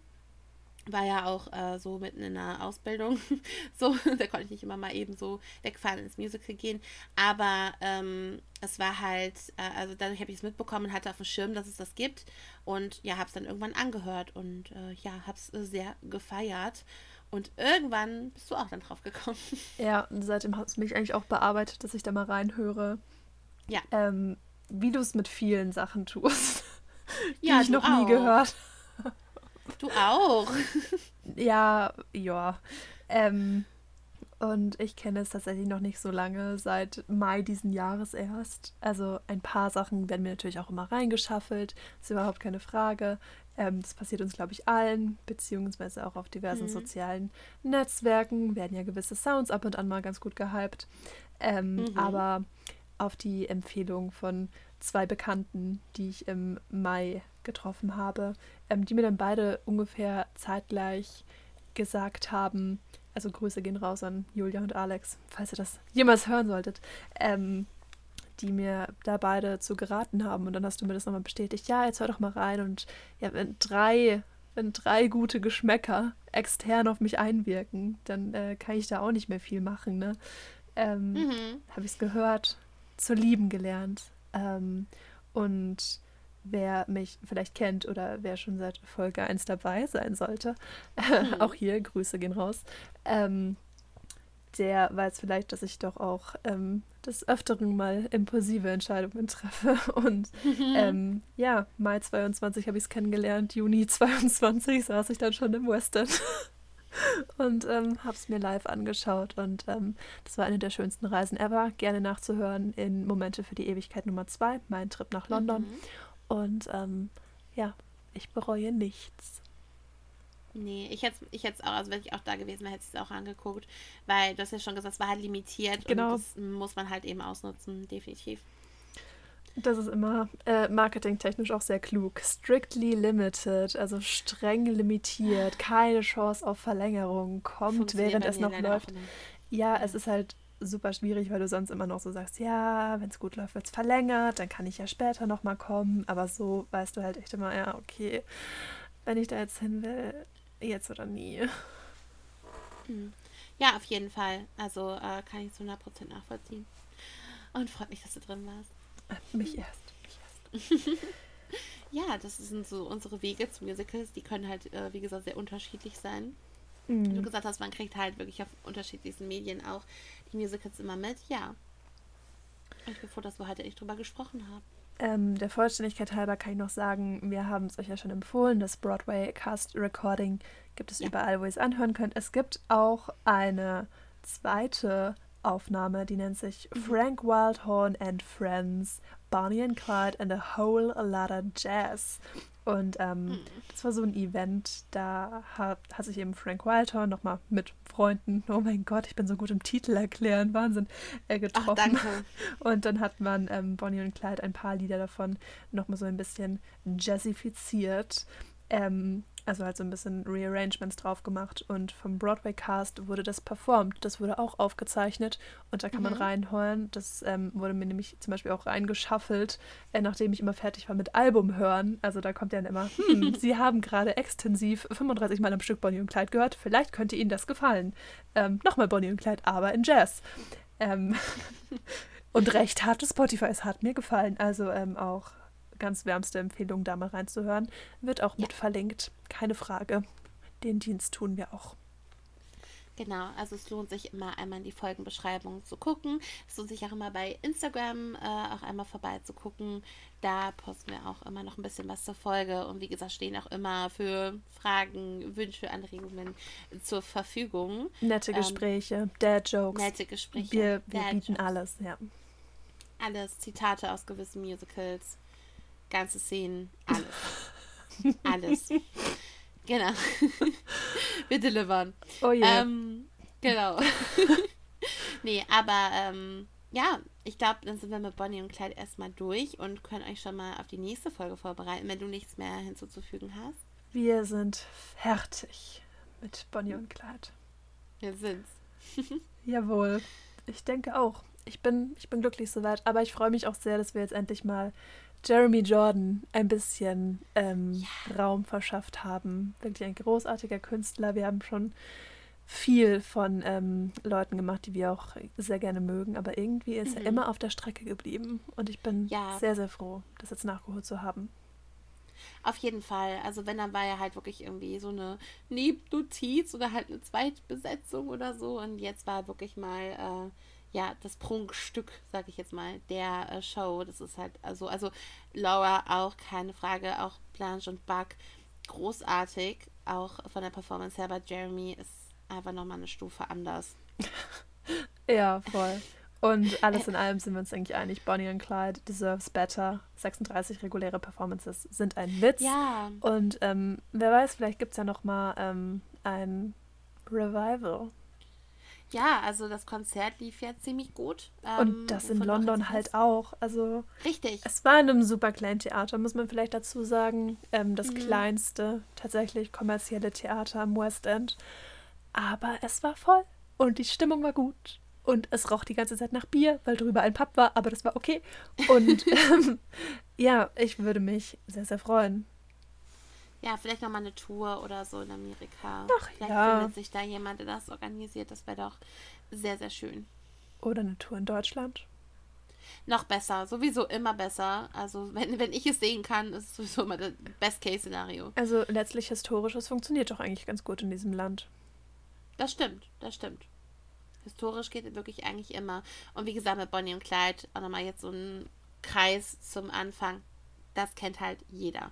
war ja auch äh, so mitten in der Ausbildung. so, da konnte ich nicht immer mal eben so wegfahren ins Musical gehen. Aber ähm, es war halt, äh, also dadurch habe ich es mitbekommen und hatte auf dem Schirm, dass es das gibt. Und ja, habe es dann irgendwann angehört und äh, ja, habe es äh, sehr gefeiert. Und irgendwann bist du auch dann drauf gekommen. Ja, und seitdem hast du mich eigentlich auch bearbeitet, dass ich da mal reinhöre. Ja. Ähm, wie du es mit vielen Sachen tust, die Ja, ich noch nie auch. gehört. Du auch. Ja, ja. Ähm, und ich kenne es tatsächlich noch nicht so lange, seit Mai diesen Jahres erst. Also ein paar Sachen werden mir natürlich auch immer reingeschaffelt, ist überhaupt keine Frage. Ähm, das passiert uns, glaube ich, allen, beziehungsweise auch auf diversen Mhm. sozialen Netzwerken werden ja gewisse Sounds ab und an mal ganz gut gehypt. Ähm, Mhm. Aber auf die Empfehlung von zwei Bekannten, die ich im Mai getroffen habe, ähm, die mir dann beide ungefähr zeitgleich gesagt haben, also Grüße gehen raus an Julia und Alex, falls ihr das jemals hören solltet, ähm, die mir da beide zu geraten haben. Und dann hast du mir das nochmal bestätigt. Ja, jetzt hör doch mal rein. Und ja, wenn drei, wenn drei gute Geschmäcker extern auf mich einwirken, dann äh, kann ich da auch nicht mehr viel machen. Ne? Ähm, mhm. Habe ich es gehört, zu lieben gelernt. Ähm, und wer mich vielleicht kennt oder wer schon seit Folge 1 dabei sein sollte, mhm. auch hier, Grüße gehen raus, ähm, der weiß vielleicht, dass ich doch auch ähm, des Öfteren mal impulsive Entscheidungen treffe. Und mhm. ähm, ja, Mai 22 habe ich es kennengelernt, Juni 22 saß ich dann schon im Western und ähm, habe es mir live angeschaut. Und ähm, das war eine der schönsten Reisen ever. Gerne nachzuhören in Momente für die Ewigkeit Nummer 2, mein Trip nach London. Mhm. Und ähm, ja, ich bereue nichts. Nee, ich hätte ich es auch, also wenn ich auch da gewesen wäre, hätte ich es auch angeguckt, weil du hast ja schon gesagt, es war halt limitiert genau. und das muss man halt eben ausnutzen, definitiv. Das ist immer äh, marketingtechnisch auch sehr klug. Strictly limited, also streng limitiert, keine Chance auf Verlängerung, kommt während es noch läuft. Ja, es ist halt super schwierig, weil du sonst immer noch so sagst, ja, wenn es gut läuft, wird es verlängert, dann kann ich ja später nochmal kommen. Aber so weißt du halt echt immer, ja, okay, wenn ich da jetzt hin will, jetzt oder nie. Hm. Ja, auf jeden Fall. Also äh, kann ich zu 100% nachvollziehen. Und freut mich, dass du drin warst. Äh, mich erst. Mich erst. ja, das sind so unsere Wege zu Musicals. Die können halt, äh, wie gesagt, sehr unterschiedlich sein. Mhm. Wie du gesagt hast, man kriegt halt wirklich auf unterschiedlichsten Medien auch die Musicals immer mit. Ja. Und ich bin froh, dass wir heute nicht drüber gesprochen haben. Ähm, der Vollständigkeit halber kann ich noch sagen, wir haben es euch ja schon empfohlen, das Broadway Cast Recording gibt es ja. überall, wo ihr es anhören könnt. Es gibt auch eine zweite Aufnahme, die nennt sich mhm. Frank Wildhorn and Friends, Bonnie and Clyde and a Whole Lotta Jazz. Und ähm, mhm. das war so ein Event, da hat, hat sich eben Frank Wildhorn nochmal mit Freunden, oh mein Gott, ich bin so gut im Titel erklären, Wahnsinn, äh, getroffen. Ach, danke. Und dann hat man ähm, Bonnie und Clyde ein paar Lieder davon nochmal so ein bisschen jazzifiziert. Ähm, also halt so ein bisschen Rearrangements drauf gemacht und vom Broadway Cast wurde das performt. Das wurde auch aufgezeichnet und da kann mhm. man reinholen. Das ähm, wurde mir nämlich zum Beispiel auch reingeschaffelt, äh, nachdem ich immer fertig war mit Album hören. Also da kommt ja dann immer, hm, Sie haben gerade extensiv 35 Mal am Stück Bonnie und Clyde gehört. Vielleicht könnte Ihnen das gefallen. Ähm, Nochmal Bonnie und Clyde, aber in Jazz. Ähm, und recht hatte Spotify, es hat mir gefallen. Also ähm, auch ganz wärmste Empfehlung, da mal reinzuhören. Wird auch ja. mit verlinkt, keine Frage. Den Dienst tun wir auch. Genau, also es lohnt sich immer einmal in die Folgenbeschreibung zu gucken. Es lohnt sich auch immer bei Instagram äh, auch einmal vorbei zu gucken. Da posten wir auch immer noch ein bisschen was zur Folge und wie gesagt stehen auch immer für Fragen, Wünsche, Anregungen zur Verfügung. Nette ähm, Gespräche, ähm, Dad-Jokes. Nette Gespräche. Wir, wir bieten alles, ja. Alles, Zitate aus gewissen Musicals ganze Szenen, alles. alles. Genau. Wir delivern. Oh ja. Ähm, genau. nee, aber ähm, ja, ich glaube, dann sind wir mit Bonnie und Clyde erstmal durch und können euch schon mal auf die nächste Folge vorbereiten, wenn du nichts mehr hinzuzufügen hast. Wir sind fertig mit Bonnie und Clyde. Wir sind's. Jawohl. Ich denke auch. Ich bin, ich bin glücklich soweit, aber ich freue mich auch sehr, dass wir jetzt endlich mal Jeremy Jordan ein bisschen ähm, ja. Raum verschafft haben. Wirklich ein großartiger Künstler. Wir haben schon viel von ähm, Leuten gemacht, die wir auch sehr gerne mögen, aber irgendwie ist mhm. er immer auf der Strecke geblieben und ich bin ja. sehr, sehr froh, das jetzt nachgeholt zu haben. Auf jeden Fall. Also wenn, dann war ja halt wirklich irgendwie so eine Nebennotiz oder halt eine Zweitbesetzung oder so und jetzt war wirklich mal äh, ja, das Prunkstück, sag ich jetzt mal, der äh, Show. Das ist halt, also, also Laura auch, keine Frage, auch Blanche und Buck, großartig, auch von der Performance her, aber Jeremy ist einfach nochmal eine Stufe anders. ja, voll. Und alles in allem sind wir uns eigentlich einig, Bonnie und Clyde deserves better. 36 reguläre Performances sind ein Witz. Ja. Und ähm, wer weiß, vielleicht gibt es ja nochmal ähm, ein Revival ja, also das Konzert lief ja ziemlich gut. Ähm, und das in London halt auch. Also richtig. Es war in einem super kleinen Theater, muss man vielleicht dazu sagen. Ähm, das mhm. kleinste, tatsächlich kommerzielle Theater am West End. Aber es war voll und die Stimmung war gut. und es roch die ganze Zeit nach Bier, weil drüber ein Pub war, aber das war okay. Und ähm, ja, ich würde mich sehr, sehr freuen. Ja, vielleicht nochmal eine Tour oder so in Amerika. Ach vielleicht ja. findet sich da jemand, der das organisiert. Das wäre doch sehr, sehr schön. Oder eine Tour in Deutschland. Noch besser, sowieso immer besser. Also, wenn, wenn ich es sehen kann, ist es sowieso immer das Best-Case-Szenario. Also letztlich historisches funktioniert doch eigentlich ganz gut in diesem Land. Das stimmt, das stimmt. Historisch geht wirklich eigentlich immer. Und wie gesagt, mit Bonnie und Clyde auch nochmal jetzt so ein Kreis zum Anfang. Das kennt halt jeder.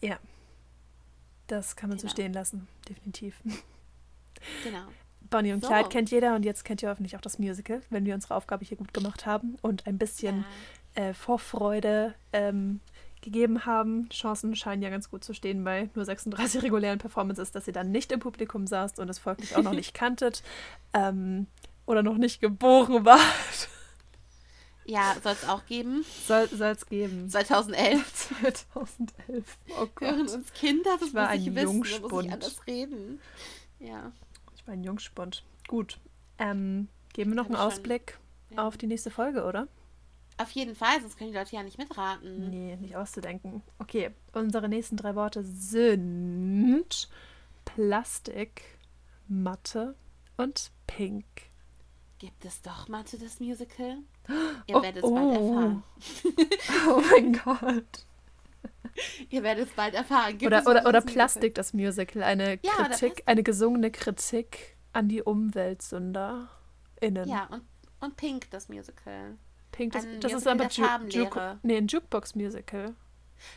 Ja. Das kann man so Genau. stehen lassen, definitiv. Genau. Bonnie und So. Clyde kennt jeder und jetzt kennt ihr hoffentlich auch das Musical, wenn wir unsere Aufgabe hier gut gemacht haben und ein bisschen äh, Vorfreude ähm, gegeben haben. Chancen scheinen ja ganz gut zu stehen bei nur 36 regulären Performances, dass ihr dann nicht im Publikum saßt und es folglich auch noch nicht kanntet ähm, oder noch nicht geboren wart. Ja, soll es auch geben. Soll es geben. 2011 2011. Oh hören Gott. uns Kinder, das Ich war muss ein ich wissen, da muss Jungspund. ich anders reden. Ja. Ich war ein Jungspund. Gut. Ähm, geben wir noch einen schon. Ausblick Ja. auf die nächste Folge, oder? Auf jeden Fall, sonst können die Leute ja nicht mitraten. Nee, nicht auszudenken. Okay, unsere nächsten drei Worte sind Plastik, Matte und Pink. Gibt es doch Mathe, das Musical? Oh, Ihr werdet es bald oh. erfahren. Oh mein Gott. Ihr werdet es bald erfahren. Gibt Oder, oder, oder? Plastik, das Musical. Eine Ja, Kritik, eine gesungene Kritik an die UmweltsünderInnen. Ja, und, und Pink, das Musical. Pink, das, ein das ist Musical aber Ju Ju nee, ein Jukebox-Musical.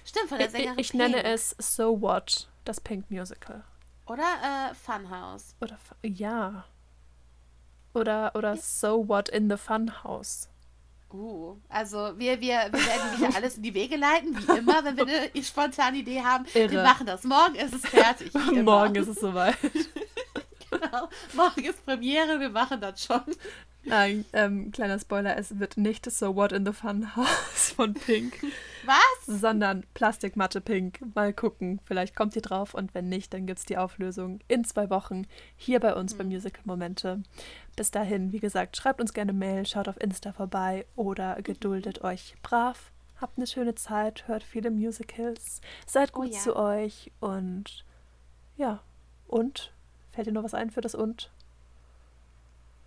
Stimmt, von der Ich, Sängerin ich nenne Pink. es So What, das Pink-Musical. Oder äh, Funhouse. Oder, ja. Oder, oder So What in the Funhouse. Uh, also wir, wir, wir werden wieder alles in die Wege leiten, wie immer, wenn wir eine spontane Idee haben. Irre. Wir machen das. Morgen ist es fertig. Morgen ist es soweit. Genau. Morgen ist Premiere, wir machen das schon. Nein, ähm, kleiner Spoiler, es wird nicht So What in the Funhouse von Pink, Was? sondern Plastikmatte Pink. Mal gucken, vielleicht kommt ihr drauf und wenn nicht, dann gibt es die Auflösung in zwei Wochen hier bei uns bei Musical Momente. Bis dahin, wie gesagt, schreibt uns gerne Mail, schaut auf Insta vorbei oder geduldet euch brav. Habt eine schöne Zeit, hört viele Musicals, seid Oh gut ja. zu euch und ja, und fällt dir noch was ein für das und?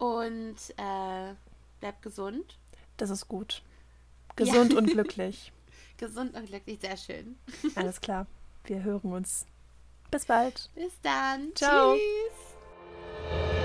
Und äh, bleibt gesund. Das ist gut. Gesund und glücklich. Gesund und glücklich, sehr schön. Alles klar. Wir hören uns. Bis bald. Bis dann. Ciao. Tschüss.